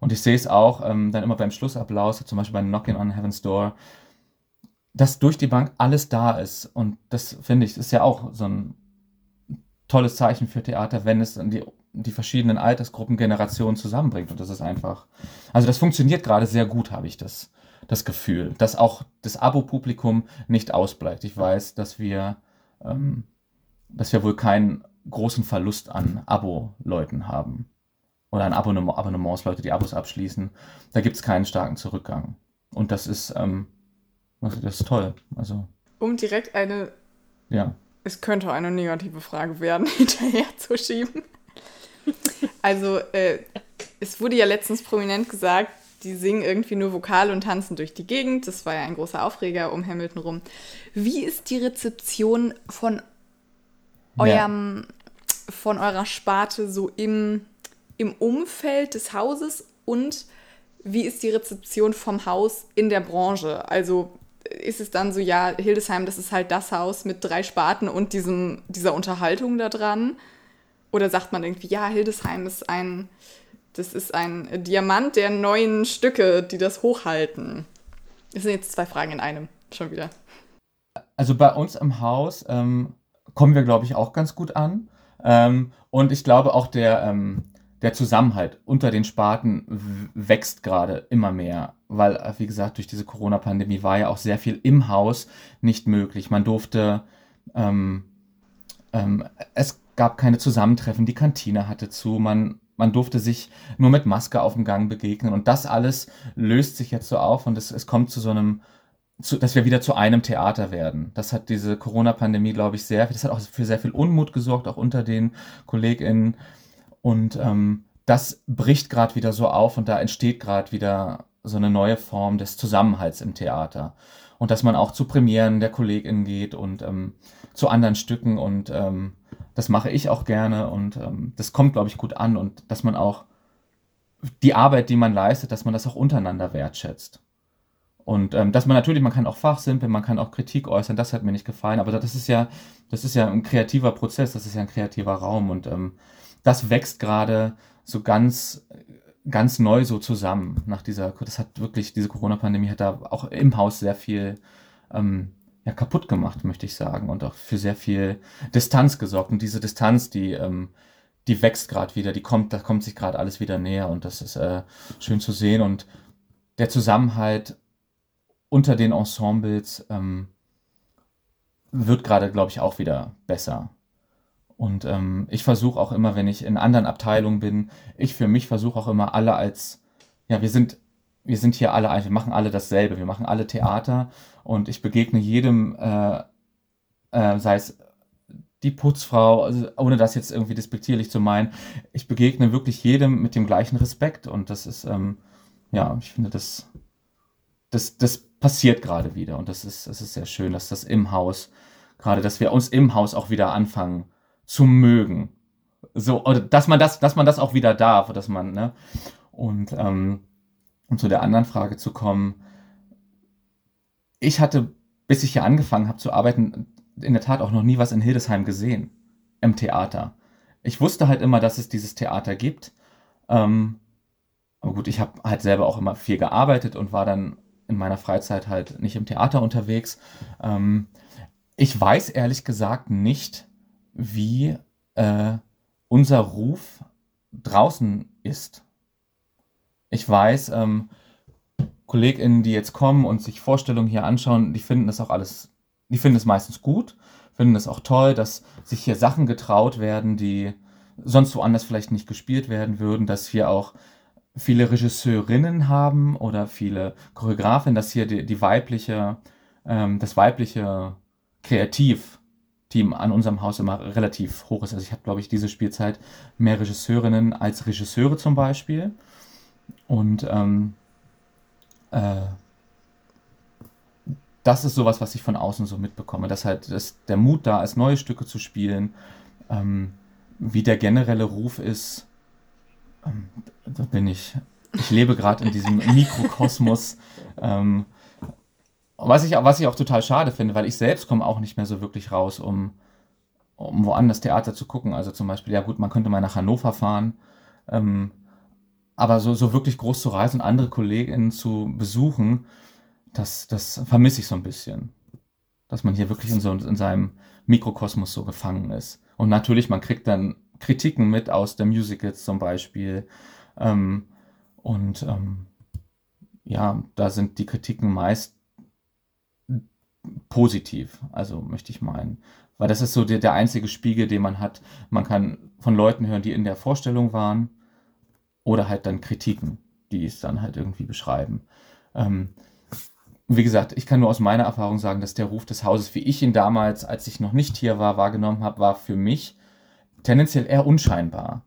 Und ich sehe es auch ähm, dann immer beim Schlussapplaus, zum Beispiel beim Knocking on Heaven's Door, dass durch die Bank alles da ist. Und das finde ich, ist ja auch so ein tolles Zeichen für Theater, wenn es die, die verschiedenen Altersgruppen, Generationen zusammenbringt. Und das ist einfach, also das funktioniert gerade sehr gut, habe ich das das Gefühl, dass auch das Abo-Publikum nicht ausbleibt. Ich weiß, dass wir, ähm, dass wir wohl keinen großen Verlust an Abo-Leuten haben. Oder an Abonnement Abonnements, Leute, die Abos abschließen. Da gibt es keinen starken Zurückgang. Und das ist, ähm, das ist toll. Also, um direkt eine, ja. es könnte eine negative Frage werden, hinterher zu schieben. Also, äh, es wurde ja letztens prominent gesagt, die singen irgendwie nur Vokale und tanzen durch die Gegend. Das war ja ein großer Aufreger um Hamilton rum. Wie ist die Rezeption von eurem, ja. von eurer Sparte so im, im Umfeld des Hauses und wie ist die Rezeption vom Haus in der Branche? Also ist es dann so, ja, Hildesheim, das ist halt das Haus mit drei Sparten und diesem, dieser Unterhaltung da dran? Oder sagt man irgendwie, ja, Hildesheim ist ein das ist ein Diamant der neuen Stücke, die das hochhalten. Das sind jetzt zwei Fragen in einem, schon wieder. Also bei uns im Haus ähm, kommen wir, glaube ich, auch ganz gut an. Ähm, und ich glaube auch der, ähm, der Zusammenhalt unter den Sparten wächst gerade immer mehr, weil, äh, wie gesagt, durch diese Corona-Pandemie war ja auch sehr viel im Haus nicht möglich. Man durfte, ähm, ähm, es gab keine Zusammentreffen, die Kantine hatte zu, man man durfte sich nur mit Maske auf dem Gang begegnen. Und das alles löst sich jetzt so auf und es, es kommt zu so einem, zu, dass wir wieder zu einem Theater werden. Das hat diese Corona-Pandemie, glaube ich, sehr, das hat auch für sehr viel Unmut gesorgt, auch unter den KollegInnen. Und ähm, das bricht gerade wieder so auf und da entsteht gerade wieder so eine neue Form des Zusammenhalts im Theater. Und dass man auch zu Premieren der KollegInnen geht und ähm, zu anderen Stücken und ähm, das mache ich auch gerne und ähm, das kommt, glaube ich, gut an und dass man auch die Arbeit, die man leistet, dass man das auch untereinander wertschätzt. Und ähm, dass man natürlich, man kann auch fachsimpeln, man kann auch Kritik äußern, das hat mir nicht gefallen, aber das ist ja, das ist ja ein kreativer Prozess, das ist ja ein kreativer Raum und ähm, das wächst gerade so ganz, ganz neu so zusammen nach dieser, das hat wirklich, diese Corona-Pandemie hat da auch im Haus sehr viel ähm, ja, kaputt gemacht, möchte ich sagen, und auch für sehr viel Distanz gesorgt. Und diese Distanz, die, ähm, die wächst gerade wieder, die kommt, da kommt sich gerade alles wieder näher und das ist äh, schön zu sehen. Und der Zusammenhalt unter den Ensembles ähm, wird gerade, glaube ich, auch wieder besser. Und ähm, ich versuche auch immer, wenn ich in anderen Abteilungen bin, ich für mich versuche auch immer alle als, ja, wir sind wir sind hier alle, wir machen alle dasselbe, wir machen alle Theater und ich begegne jedem, äh, äh, sei es die Putzfrau, also ohne das jetzt irgendwie despektierlich zu meinen, ich begegne wirklich jedem mit dem gleichen Respekt und das ist, ähm, ja, ich finde, das, das, das passiert gerade wieder und das ist, das ist sehr schön, dass das im Haus, gerade, dass wir uns im Haus auch wieder anfangen zu mögen. So, dass man das, dass man das auch wieder darf, dass man, ne? Und ähm, um zu der anderen Frage zu kommen, ich hatte, bis ich hier angefangen habe zu arbeiten, in der Tat auch noch nie was in Hildesheim gesehen im Theater. Ich wusste halt immer, dass es dieses Theater gibt. Ähm, aber gut, ich habe halt selber auch immer viel gearbeitet und war dann in meiner Freizeit halt nicht im Theater unterwegs. Ähm, ich weiß ehrlich gesagt nicht, wie äh, unser Ruf draußen ist. Ich weiß, ähm, KollegInnen, die jetzt kommen und sich Vorstellungen hier anschauen, die finden das auch alles, die finden es meistens gut, finden es auch toll, dass sich hier Sachen getraut werden, die sonst woanders vielleicht nicht gespielt werden würden, dass wir auch viele Regisseurinnen haben oder viele Choreografinnen, dass hier die, die weibliche, ähm, das weibliche Kreativ die an unserem Haus immer relativ hoch ist. Also ich habe, glaube ich, diese Spielzeit mehr Regisseurinnen als Regisseure zum Beispiel. Und ähm, äh, das ist sowas, was ich von außen so mitbekomme, dass halt dass der Mut da ist, neue Stücke zu spielen, ähm, wie der generelle Ruf ist, ähm, da bin ich. Ich lebe gerade in diesem Mikrokosmos. Ähm, was, ich, was ich auch total schade finde, weil ich selbst komme auch nicht mehr so wirklich raus, um, um woanders Theater zu gucken. Also zum Beispiel, ja gut, man könnte mal nach Hannover fahren. Ähm, aber so, so wirklich groß zu reisen und andere Kolleginnen zu besuchen, das, das vermisse ich so ein bisschen. Dass man hier wirklich in, so, in seinem Mikrokosmos so gefangen ist. Und natürlich, man kriegt dann Kritiken mit aus der Musicals zum Beispiel. Ähm, und ähm, ja, da sind die Kritiken meist positiv, also möchte ich meinen. Weil das ist so der, der einzige Spiegel, den man hat. Man kann von Leuten hören, die in der Vorstellung waren, oder halt dann Kritiken, die es dann halt irgendwie beschreiben. Ähm, wie gesagt, ich kann nur aus meiner Erfahrung sagen, dass der Ruf des Hauses, wie ich ihn damals, als ich noch nicht hier war, wahrgenommen habe, war für mich tendenziell eher unscheinbar.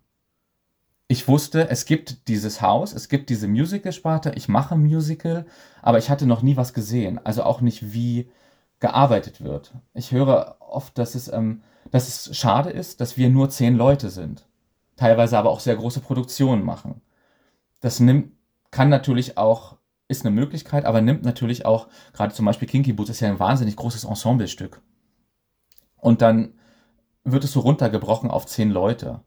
Ich wusste, es gibt dieses Haus, es gibt diese Musical-Sparte, ich mache Musical, aber ich hatte noch nie was gesehen, also auch nicht, wie gearbeitet wird. Ich höre oft, dass es, ähm, dass es schade ist, dass wir nur zehn Leute sind, teilweise aber auch sehr große Produktionen machen. Das nimmt, kann natürlich auch, ist eine Möglichkeit, aber nimmt natürlich auch, gerade zum Beispiel Kinky Boots ist ja ein wahnsinnig großes Ensemblestück. Und dann wird es so runtergebrochen auf zehn Leute.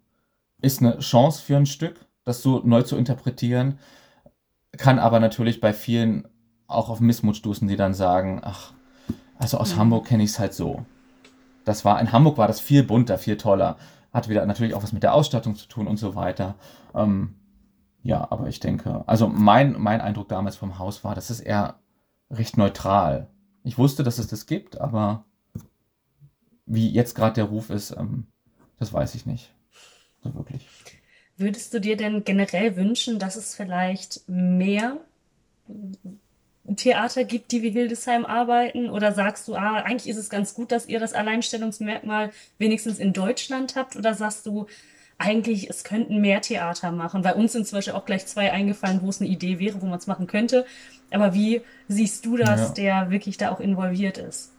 Ist eine Chance für ein Stück, das so neu zu interpretieren, kann aber natürlich bei vielen auch auf Missmut stoßen, die dann sagen, ach, also aus mhm. Hamburg kenne ich es halt so. Das war, in Hamburg war das viel bunter, viel toller. Hat wieder natürlich auch was mit der Ausstattung zu tun und so weiter. Ähm, ja, aber ich denke, also mein, mein Eindruck damals vom Haus war, das ist eher recht neutral. Ich wusste, dass es das gibt, aber wie jetzt gerade der Ruf ist, ähm, das weiß ich nicht. So wirklich. Würdest du dir denn generell wünschen, dass es vielleicht mehr Theater gibt, die wie Hildesheim arbeiten? Oder sagst du, ah, eigentlich ist es ganz gut, dass ihr das Alleinstellungsmerkmal wenigstens in Deutschland habt? Oder sagst du, eigentlich, es könnten mehr Theater machen? Weil uns sind zum Beispiel auch gleich zwei eingefallen, wo es eine Idee wäre, wo man es machen könnte. Aber wie siehst du das, ja. der wirklich da auch involviert ist?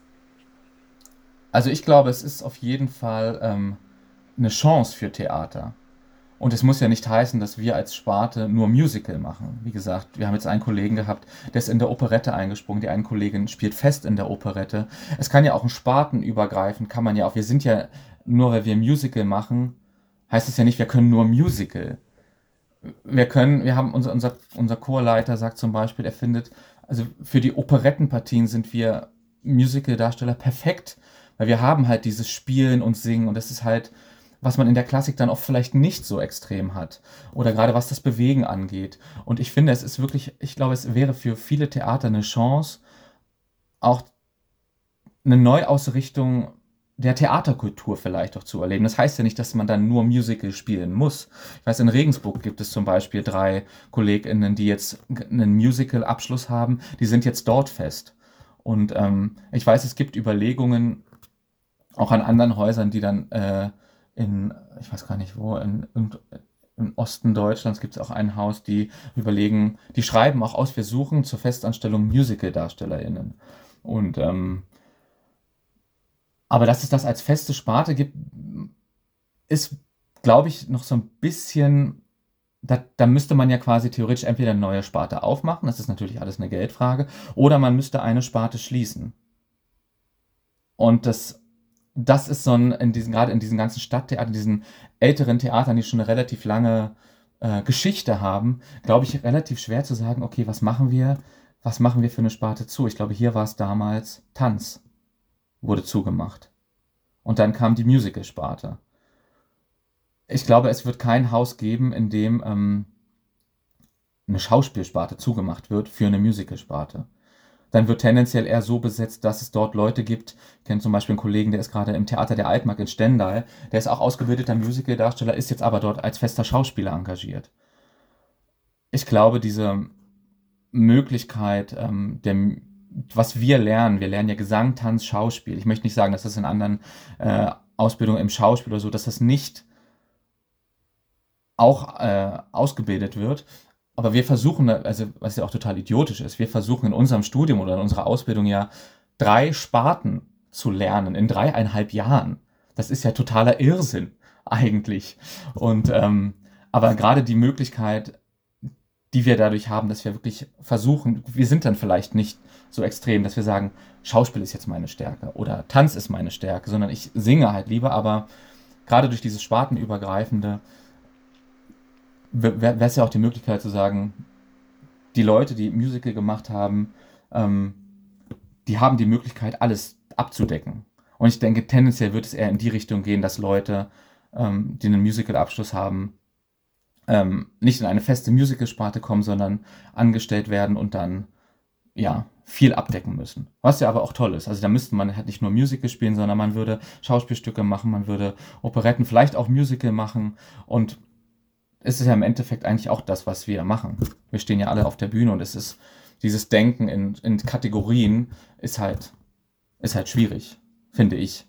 Also ich glaube, es ist auf jeden Fall ähm, eine Chance für Theater. Und es muss ja nicht heißen, dass wir als Sparte nur Musical machen. Wie gesagt, wir haben jetzt einen Kollegen gehabt, der ist in der Operette eingesprungen, die eine Kollegin spielt fest in der Operette. Es kann ja auch ein Spartenübergreifend, kann man ja auch, wir sind ja, nur weil wir Musical machen, heißt es ja nicht, wir können nur Musical. Wir können, wir haben, unser, unser, unser Chorleiter sagt zum Beispiel, er findet, also für die Operettenpartien sind wir Musical-Darsteller perfekt, weil wir haben halt dieses Spielen und Singen und das ist halt, was man in der Klassik dann oft vielleicht nicht so extrem hat. Oder gerade was das Bewegen angeht. Und ich finde, es ist wirklich, ich glaube, es wäre für viele Theater eine Chance, auch eine Neuausrichtung der Theaterkultur vielleicht auch zu erleben. Das heißt ja nicht, dass man dann nur Musical spielen muss. Ich weiß, in Regensburg gibt es zum Beispiel drei KollegInnen, die jetzt einen Musical-Abschluss haben. Die sind jetzt dort fest. Und ähm, ich weiß, es gibt Überlegungen, auch an anderen Häusern, die dann äh, in, ich weiß gar nicht wo, in, in, im Osten Deutschlands gibt es auch ein Haus, die überlegen, die schreiben auch aus, wir suchen zur Festanstellung Musical-DarstellerInnen. Und ähm, aber dass es das als feste Sparte gibt, ist, glaube ich, noch so ein bisschen, da, da müsste man ja quasi theoretisch entweder eine neue Sparte aufmachen, das ist natürlich alles eine Geldfrage, oder man müsste eine Sparte schließen. Und das das ist so ein, in diesen, gerade in diesen ganzen Stadttheatern, diesen älteren Theatern, die schon eine relativ lange äh, Geschichte haben, glaube ich, relativ schwer zu sagen, okay, was machen wir, was machen wir für eine Sparte zu? Ich glaube, hier war es damals Tanz, wurde zugemacht. Und dann kam die Musical-Sparte. Ich glaube, es wird kein Haus geben, in dem ähm, eine Schauspielsparte zugemacht wird für eine Musical-Sparte dann wird tendenziell eher so besetzt, dass es dort Leute gibt. Ich kenne zum Beispiel einen Kollegen, der ist gerade im Theater der Altmark in Stendal. Der ist auch ausgebildeter Musical-Darsteller, ist jetzt aber dort als fester Schauspieler engagiert. Ich glaube, diese Möglichkeit ähm, der was wir lernen, wir lernen ja Gesang, Tanz, Schauspiel. Ich möchte nicht sagen, dass das in anderen äh, Ausbildungen im Schauspiel oder so, dass das nicht auch äh, ausgebildet wird. Aber wir versuchen, also was ja auch total idiotisch ist, wir versuchen in unserem Studium oder in unserer Ausbildung ja drei Sparten zu lernen in dreieinhalb Jahren. Das ist ja totaler Irrsinn eigentlich. Und ähm, aber gerade die Möglichkeit, die wir dadurch haben, dass wir wirklich versuchen, wir sind dann vielleicht nicht so extrem, dass wir sagen, Schauspiel ist jetzt meine Stärke oder Tanz ist meine Stärke, sondern ich singe halt lieber, aber gerade durch dieses spartenübergreifende wäre es ja auch die Möglichkeit zu sagen, die Leute, die Musical gemacht haben, ähm, die haben die Möglichkeit, alles abzudecken. Und ich denke, tendenziell wird es eher in die Richtung gehen, dass Leute, ähm, die einen Musical-Abschluss haben, ähm, nicht in eine feste Musical-Sparte kommen, sondern angestellt werden und dann ja viel abdecken müssen. Was ja aber auch toll ist. Also da müsste man halt nicht nur Musical spielen, sondern man würde Schauspielstücke machen, man würde Operetten, vielleicht auch Musical machen und es ist ja im Endeffekt eigentlich auch das, was wir machen. Wir stehen ja alle auf der Bühne und es ist dieses Denken in, in Kategorien ist halt, ist halt schwierig, finde ich.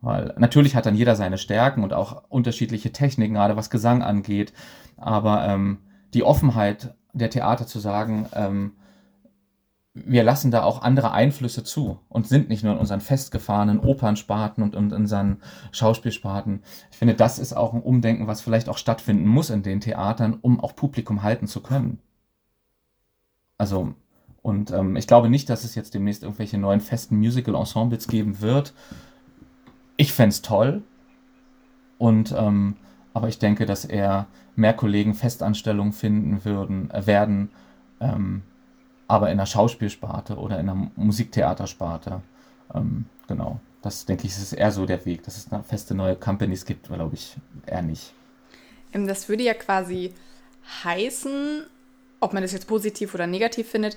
Weil natürlich hat dann jeder seine Stärken und auch unterschiedliche Techniken, gerade was Gesang angeht. Aber ähm, die Offenheit der Theater zu sagen, ähm, wir lassen da auch andere Einflüsse zu und sind nicht nur in unseren festgefahrenen Opernsparten und in unseren Schauspielsparten. Ich finde, das ist auch ein Umdenken, was vielleicht auch stattfinden muss in den Theatern, um auch Publikum halten zu können. Also, und ähm, ich glaube nicht, dass es jetzt demnächst irgendwelche neuen festen Musical-Ensembles geben wird. Ich fände es toll. Und, ähm, aber ich denke, dass eher mehr Kollegen Festanstellungen finden würden, äh, werden, ähm, aber in der Schauspielsparte oder in der Musiktheatersparte. Ähm, genau. Das denke ich, ist eher so der Weg, dass es eine feste neue Companies gibt, glaube ich, eher nicht. Ähm, das würde ja quasi heißen, ob man das jetzt positiv oder negativ findet,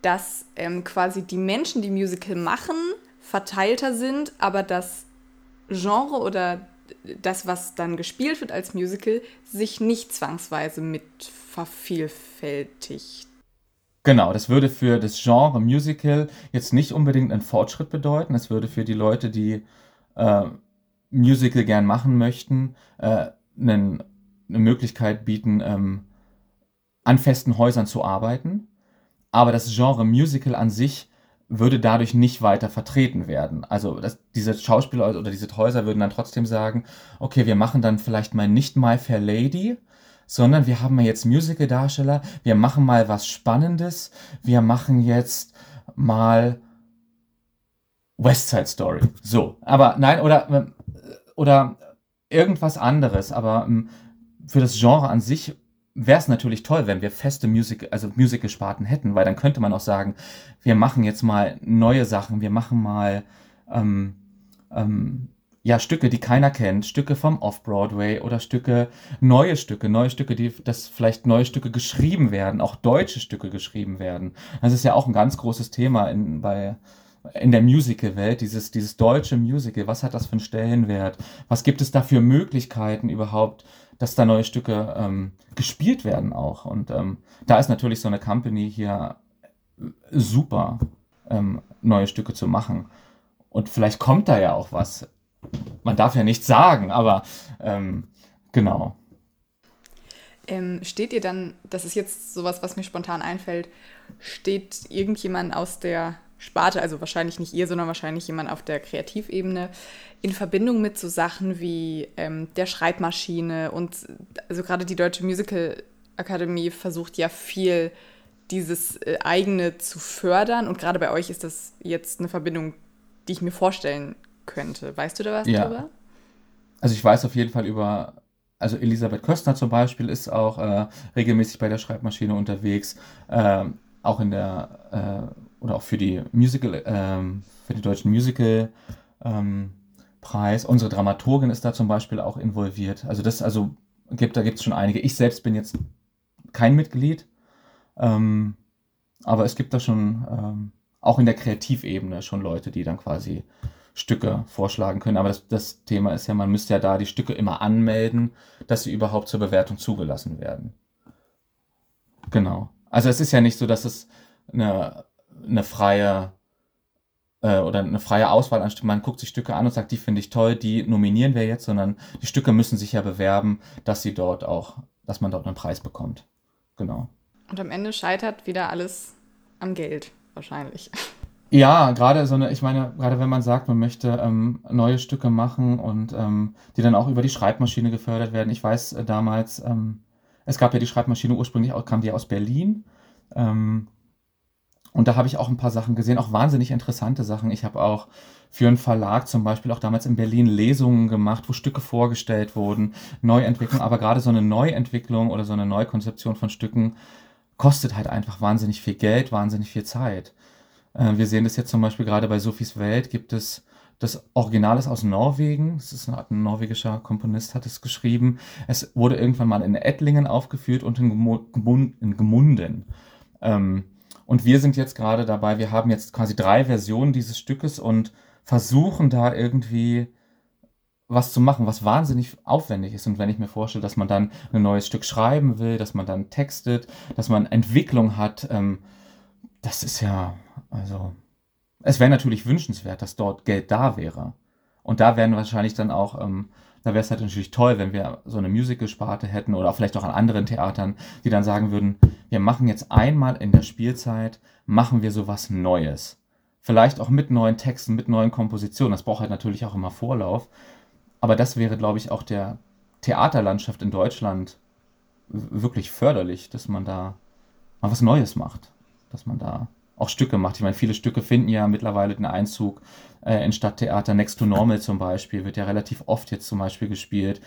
dass ähm, quasi die Menschen, die Musical machen, verteilter sind, aber das Genre oder das, was dann gespielt wird als Musical, sich nicht zwangsweise mit vervielfältigt. Genau, das würde für das Genre Musical jetzt nicht unbedingt einen Fortschritt bedeuten. Es würde für die Leute, die äh, Musical gern machen möchten, äh, einen, eine Möglichkeit bieten, ähm, an festen Häusern zu arbeiten. Aber das Genre Musical an sich würde dadurch nicht weiter vertreten werden. Also das, diese Schauspieler oder diese Häuser würden dann trotzdem sagen, okay, wir machen dann vielleicht mal nicht My Fair Lady, sondern wir haben jetzt Musical-Darsteller, wir machen mal was Spannendes, wir machen jetzt mal West Side Story. So, aber nein, oder, oder irgendwas anderes, aber ähm, für das Genre an sich wäre es natürlich toll, wenn wir feste Musical, also Musical-Sparten hätten, weil dann könnte man auch sagen, wir machen jetzt mal neue Sachen, wir machen mal ähm, ähm, ja, Stücke, die keiner kennt, Stücke vom Off-Broadway oder Stücke, neue Stücke, neue Stücke, die, dass vielleicht neue Stücke geschrieben werden, auch deutsche Stücke geschrieben werden. Das ist ja auch ein ganz großes Thema in, bei, in der Musical-Welt, dieses, dieses deutsche Musical, was hat das für einen Stellenwert? Was gibt es da für Möglichkeiten überhaupt, dass da neue Stücke ähm, gespielt werden auch? Und ähm, da ist natürlich so eine Company hier super, ähm, neue Stücke zu machen. Und vielleicht kommt da ja auch was man darf ja nichts sagen, aber ähm, genau. Ähm, steht ihr dann, das ist jetzt sowas, was mir spontan einfällt, steht irgendjemand aus der Sparte, also wahrscheinlich nicht ihr, sondern wahrscheinlich jemand auf der Kreativebene, in Verbindung mit so Sachen wie ähm, der Schreibmaschine und also gerade die Deutsche Musical Akademie versucht ja viel dieses äh, eigene zu fördern und gerade bei euch ist das jetzt eine Verbindung, die ich mir vorstellen könnte. Weißt du da was ja. drüber? Also ich weiß auf jeden Fall über, also Elisabeth Köstner zum Beispiel ist auch äh, regelmäßig bei der Schreibmaschine unterwegs, äh, auch in der, äh, oder auch für die Musical, ähm, für die deutschen Musical ähm, Preis. Unsere Dramaturgin ist da zum Beispiel auch involviert. Also das, also gibt, da gibt es schon einige. Ich selbst bin jetzt kein Mitglied, ähm, aber es gibt da schon ähm, auch in der Kreativebene schon Leute, die dann quasi Stücke vorschlagen können. Aber das, das Thema ist ja, man müsste ja da die Stücke immer anmelden, dass sie überhaupt zur Bewertung zugelassen werden. Genau. Also es ist ja nicht so, dass es eine eine freie äh, oder eine freie Auswahl an Stücken. Man guckt sich Stücke an und sagt, die finde ich toll, die nominieren wir jetzt, sondern die Stücke müssen sich ja bewerben, dass sie dort auch, dass man dort einen Preis bekommt. Genau. Und am Ende scheitert wieder alles am Geld, wahrscheinlich. Ja, gerade so eine, ich meine, gerade wenn man sagt, man möchte ähm, neue Stücke machen und ähm, die dann auch über die Schreibmaschine gefördert werden. Ich weiß äh, damals, ähm, es gab ja die Schreibmaschine ursprünglich, kam die aus Berlin. Ähm, und da habe ich auch ein paar Sachen gesehen, auch wahnsinnig interessante Sachen. Ich habe auch für einen Verlag zum Beispiel auch damals in Berlin Lesungen gemacht, wo Stücke vorgestellt wurden, Neuentwicklung, aber gerade so eine Neuentwicklung oder so eine Neukonzeption von Stücken kostet halt einfach wahnsinnig viel Geld, wahnsinnig viel Zeit. Äh, wir sehen das jetzt zum Beispiel gerade bei Sophies Welt gibt es das Original ist aus Norwegen. Das ist ein, norwegischer Komponist, hat es geschrieben. Es wurde irgendwann mal in Ettlingen aufgeführt und in, in Gemunden. Ähm, und wir sind jetzt gerade dabei, wir haben jetzt quasi drei Versionen dieses Stückes und versuchen da irgendwie was zu machen, was wahnsinnig aufwendig ist. Und wenn ich mir vorstelle, dass man dann ein neues Stück schreiben will, dass man dann textet, dass man Entwicklung hat, ähm, das ist ja, also, es wäre natürlich wünschenswert, dass dort Geld da wäre. Und da wären wahrscheinlich dann auch, ähm, da wäre es halt natürlich toll, wenn wir so eine Musical-Sparte hätten oder vielleicht auch an anderen Theatern, die dann sagen würden, wir machen jetzt einmal in der Spielzeit, machen wir sowas Neues. Vielleicht auch mit neuen Texten, mit neuen Kompositionen. Das braucht halt natürlich auch immer Vorlauf. Aber das wäre, glaube ich, auch der Theaterlandschaft in Deutschland wirklich förderlich, dass man da mal was Neues macht dass man da auch Stücke macht. Ich meine, viele Stücke finden ja mittlerweile den Einzug äh, in Stadttheater. Next to Normal zum Beispiel wird ja relativ oft jetzt zum Beispiel gespielt.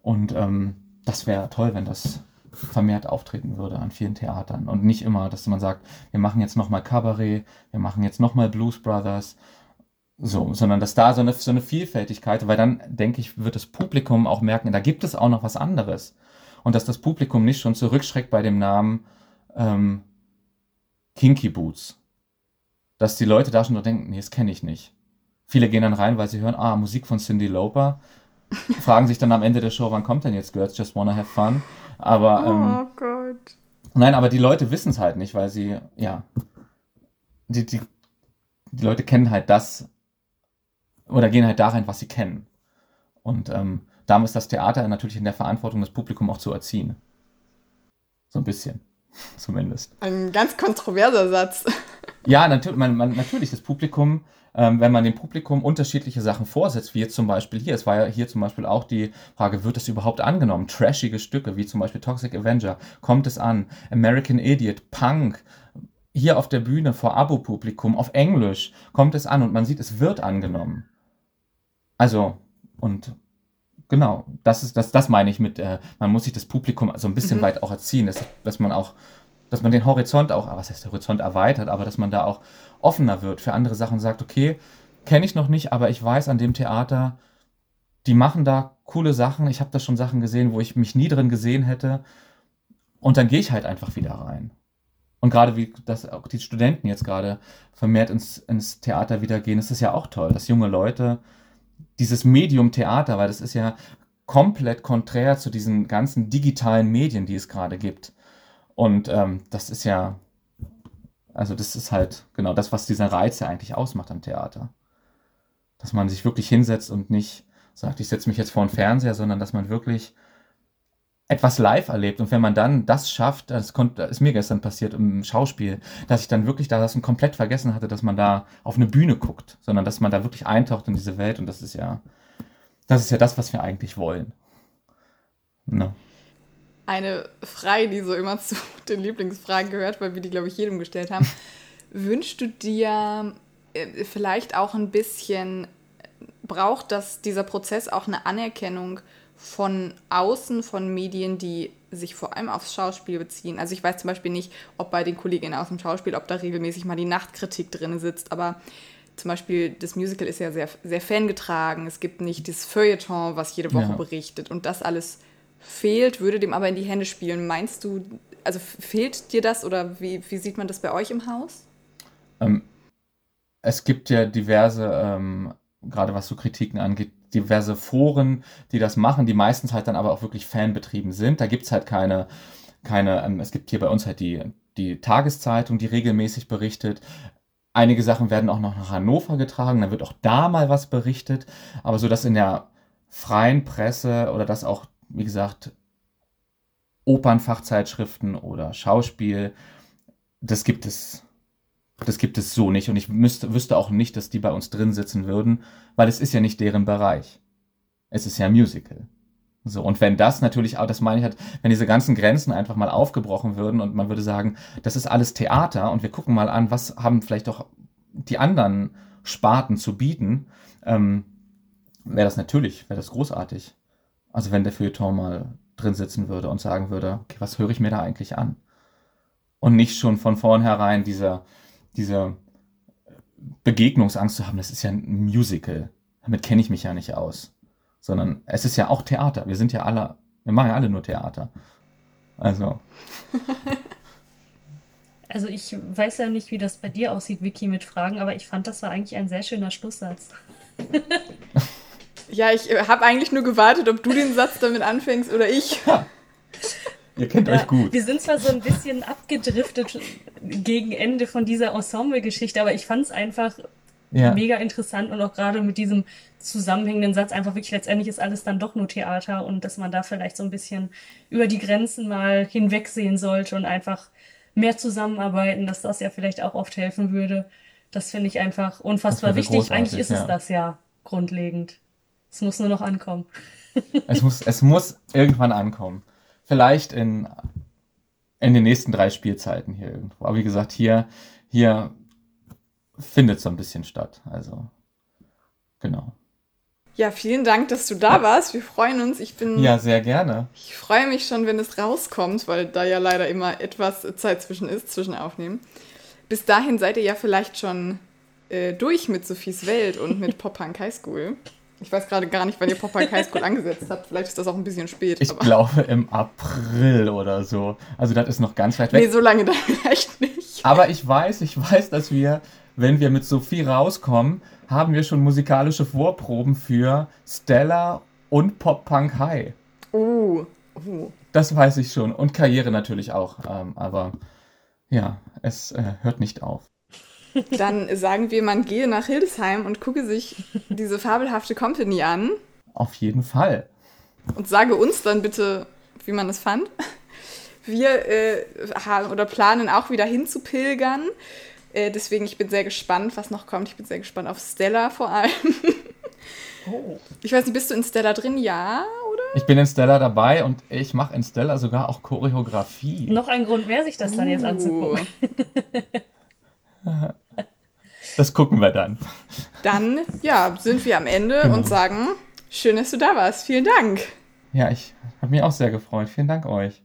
Und ähm, das wäre toll, wenn das vermehrt auftreten würde an vielen Theatern. Und nicht immer, dass man sagt, wir machen jetzt nochmal Cabaret, wir machen jetzt nochmal Blues Brothers. So, sondern dass da so eine, so eine Vielfältigkeit, weil dann, denke ich, wird das Publikum auch merken, da gibt es auch noch was anderes. Und dass das Publikum nicht schon zurückschreckt bei dem Namen ähm, Kinky Boots. Dass die Leute da schon nur denken, nee, das kenne ich nicht. Viele gehen dann rein, weil sie hören, ah, Musik von Cindy Lauper. fragen sich dann am Ende der Show, wann kommt denn jetzt Girls Just Wanna Have Fun? Aber, ähm, oh Gott. Nein, aber die Leute wissen es halt nicht, weil sie, ja, die, die, die Leute kennen halt das oder gehen halt da rein, was sie kennen. Und ähm, da ist das Theater natürlich in der Verantwortung, das Publikum auch zu erziehen. So ein bisschen. Zumindest. Ein ganz kontroverser Satz. Ja, natürlich, man, man, natürlich das Publikum, ähm, wenn man dem Publikum unterschiedliche Sachen vorsetzt, wie jetzt zum Beispiel hier, es war ja hier zum Beispiel auch die Frage, wird es überhaupt angenommen? Trashige Stücke, wie zum Beispiel Toxic Avenger, kommt es an? American Idiot, Punk, hier auf der Bühne vor Abo-Publikum, auf Englisch, kommt es an und man sieht, es wird angenommen. Also, und Genau, das ist das, das meine ich mit, äh, man muss sich das Publikum so ein bisschen mhm. weit auch erziehen, dass, dass man auch, dass man den Horizont auch, was heißt der Horizont erweitert, aber dass man da auch offener wird für andere Sachen, sagt, okay, kenne ich noch nicht, aber ich weiß an dem Theater, die machen da coole Sachen, ich habe da schon Sachen gesehen, wo ich mich nie drin gesehen hätte und dann gehe ich halt einfach wieder rein. Und gerade wie das auch die Studenten jetzt gerade vermehrt ins, ins Theater wieder gehen, ist es ja auch toll, dass junge Leute dieses Medium Theater, weil das ist ja komplett konträr zu diesen ganzen digitalen Medien, die es gerade gibt. Und ähm, das ist ja, also das ist halt genau das, was dieser Reiz eigentlich ausmacht am Theater. Dass man sich wirklich hinsetzt und nicht sagt, ich setze mich jetzt vor den Fernseher, sondern dass man wirklich etwas live erlebt. Und wenn man dann das schafft, das, konnte, ist mir gestern passiert im Schauspiel, dass ich dann wirklich da das komplett vergessen hatte, dass man da auf eine Bühne guckt, sondern dass man da wirklich eintaucht in diese Welt. Und das ist ja, das ist ja das, was wir eigentlich wollen. No. Ne? Eine Frage, die so immer zu den Lieblingsfragen gehört, weil wir die, glaube ich, jedem gestellt haben. Wünschst du dir äh, vielleicht auch ein bisschen, braucht das dieser Prozess auch eine Anerkennung von außen, von Medien, die sich vor allem aufs Schauspiel beziehen. Also ich weiß zum Beispiel nicht, ob bei den Kolleginnen aus dem Schauspiel, ob da regelmäßig mal die Nachtkritik drin sitzt, aber zum Beispiel das Musical ist ja sehr, sehr fangetragen. Es gibt nicht das Feuilleton, was jede Woche ja. berichtet und das alles fehlt, würde dem aber in die Hände spielen. Meinst du, also fehlt dir das oder wie, wie sieht man das bei euch im Haus? Ähm, es gibt ja diverse, ähm, gerade was so Kritiken angeht, diverse Foren, die das machen, die meistens halt dann aber auch wirklich fanbetrieben sind. Da gibt es halt keine, keine, ähm, es gibt hier bei uns halt die die Tageszeitung, die regelmäßig berichtet. Einige Sachen werden auch noch nach Hannover getragen, dann wird auch da mal was berichtet. Aber so, dass in der freien Presse oder dass auch, wie gesagt, Opernfachzeitschriften oder Schauspiel, das gibt es, das gibt es so nicht. Und ich müsste, wüsste auch nicht, dass die bei uns drin sitzen würden, weil es ist ja nicht deren Bereich. Es ist ja Musical. So, und wenn das natürlich auch, das meine ich halt, wenn diese ganzen Grenzen einfach mal aufgebrochen würden und man würde sagen, das ist alles Theater und wir gucken mal an, was haben vielleicht doch die anderen Sparten zu bieten, ähm, wäre das natürlich, wäre das großartig. Also wenn der Feuilleton mal drin sitzen würde und sagen würde, okay, was höre ich mir da eigentlich an? Und nicht schon von vornherein diese, diese Begegnungsangst zu haben, das ist ja ein Musical. Damit kenne ich mich ja nicht aus sondern es ist ja auch Theater. Wir sind ja alle, wir machen ja alle nur Theater. Also. Also ich weiß ja nicht, wie das bei dir aussieht, Vicky, mit Fragen, aber ich fand, das war eigentlich ein sehr schöner Schlusssatz. ja, ich äh, habe eigentlich nur gewartet, ob du den Satz damit anfängst oder ich. Ja. Ihr kennt ja, euch gut. Wir sind zwar so ein bisschen abgedriftet gegen Ende von dieser Ensemble-Geschichte, aber ich fand es einfach ja. mega interessant und auch gerade mit diesem zusammenhängenden Satz einfach wirklich letztendlich ist alles dann doch nur Theater und dass man da vielleicht so ein bisschen über die Grenzen mal hinwegsehen sollte und einfach mehr zusammenarbeiten, dass das ja vielleicht auch oft helfen würde. Das finde ich einfach unfassbar wichtig. Eigentlich ist ja. es das ja grundlegend. Es muss nur noch ankommen. es muss, es muss irgendwann ankommen. Vielleicht in, in den nächsten drei Spielzeiten hier irgendwo. Aber wie gesagt, hier, hier findet so ein bisschen statt. Also, genau. Ja, vielen Dank, dass du da warst. Wir freuen uns. Ich bin. Ja, sehr gerne. Ich freue mich schon, wenn es rauskommt, weil da ja leider immer etwas Zeit zwischen ist, zwischen Aufnehmen. Bis dahin seid ihr ja vielleicht schon äh, durch mit Sophies Welt und mit Pop Punk High School. Ich weiß gerade gar nicht, wann ihr Pop Punk High School angesetzt habt. Vielleicht ist das auch ein bisschen spät. Ich glaube im April oder so. Also das ist noch ganz weit weg. Nee, so lange da vielleicht nicht. Aber ich weiß, ich weiß, dass wir wenn wir mit Sophie rauskommen, haben wir schon musikalische Vorproben für Stella und Pop Punk High. Uh, uh. Das weiß ich schon. Und Karriere natürlich auch. Ähm, aber ja, es äh, hört nicht auf. Dann sagen wir, man gehe nach Hildesheim und gucke sich diese fabelhafte Company an. Auf jeden Fall. Und sage uns dann bitte, wie man es fand. Wir äh, haben oder planen auch wieder hinzupilgern. Äh, deswegen, ich bin sehr gespannt, was noch kommt. Ich bin sehr gespannt auf Stella vor allem. oh. Ich weiß nicht, bist du in Stella drin? Ja, oder? Ich bin in Stella dabei und ich mache in Stella sogar auch Choreografie. Noch ein Grund mehr, sich das uh. dann jetzt anzugucken. das gucken wir dann. Dann, ja, sind wir am Ende genau. und sagen, schön, dass du da warst. Vielen Dank. Ja, ich habe mich auch sehr gefreut. Vielen Dank euch.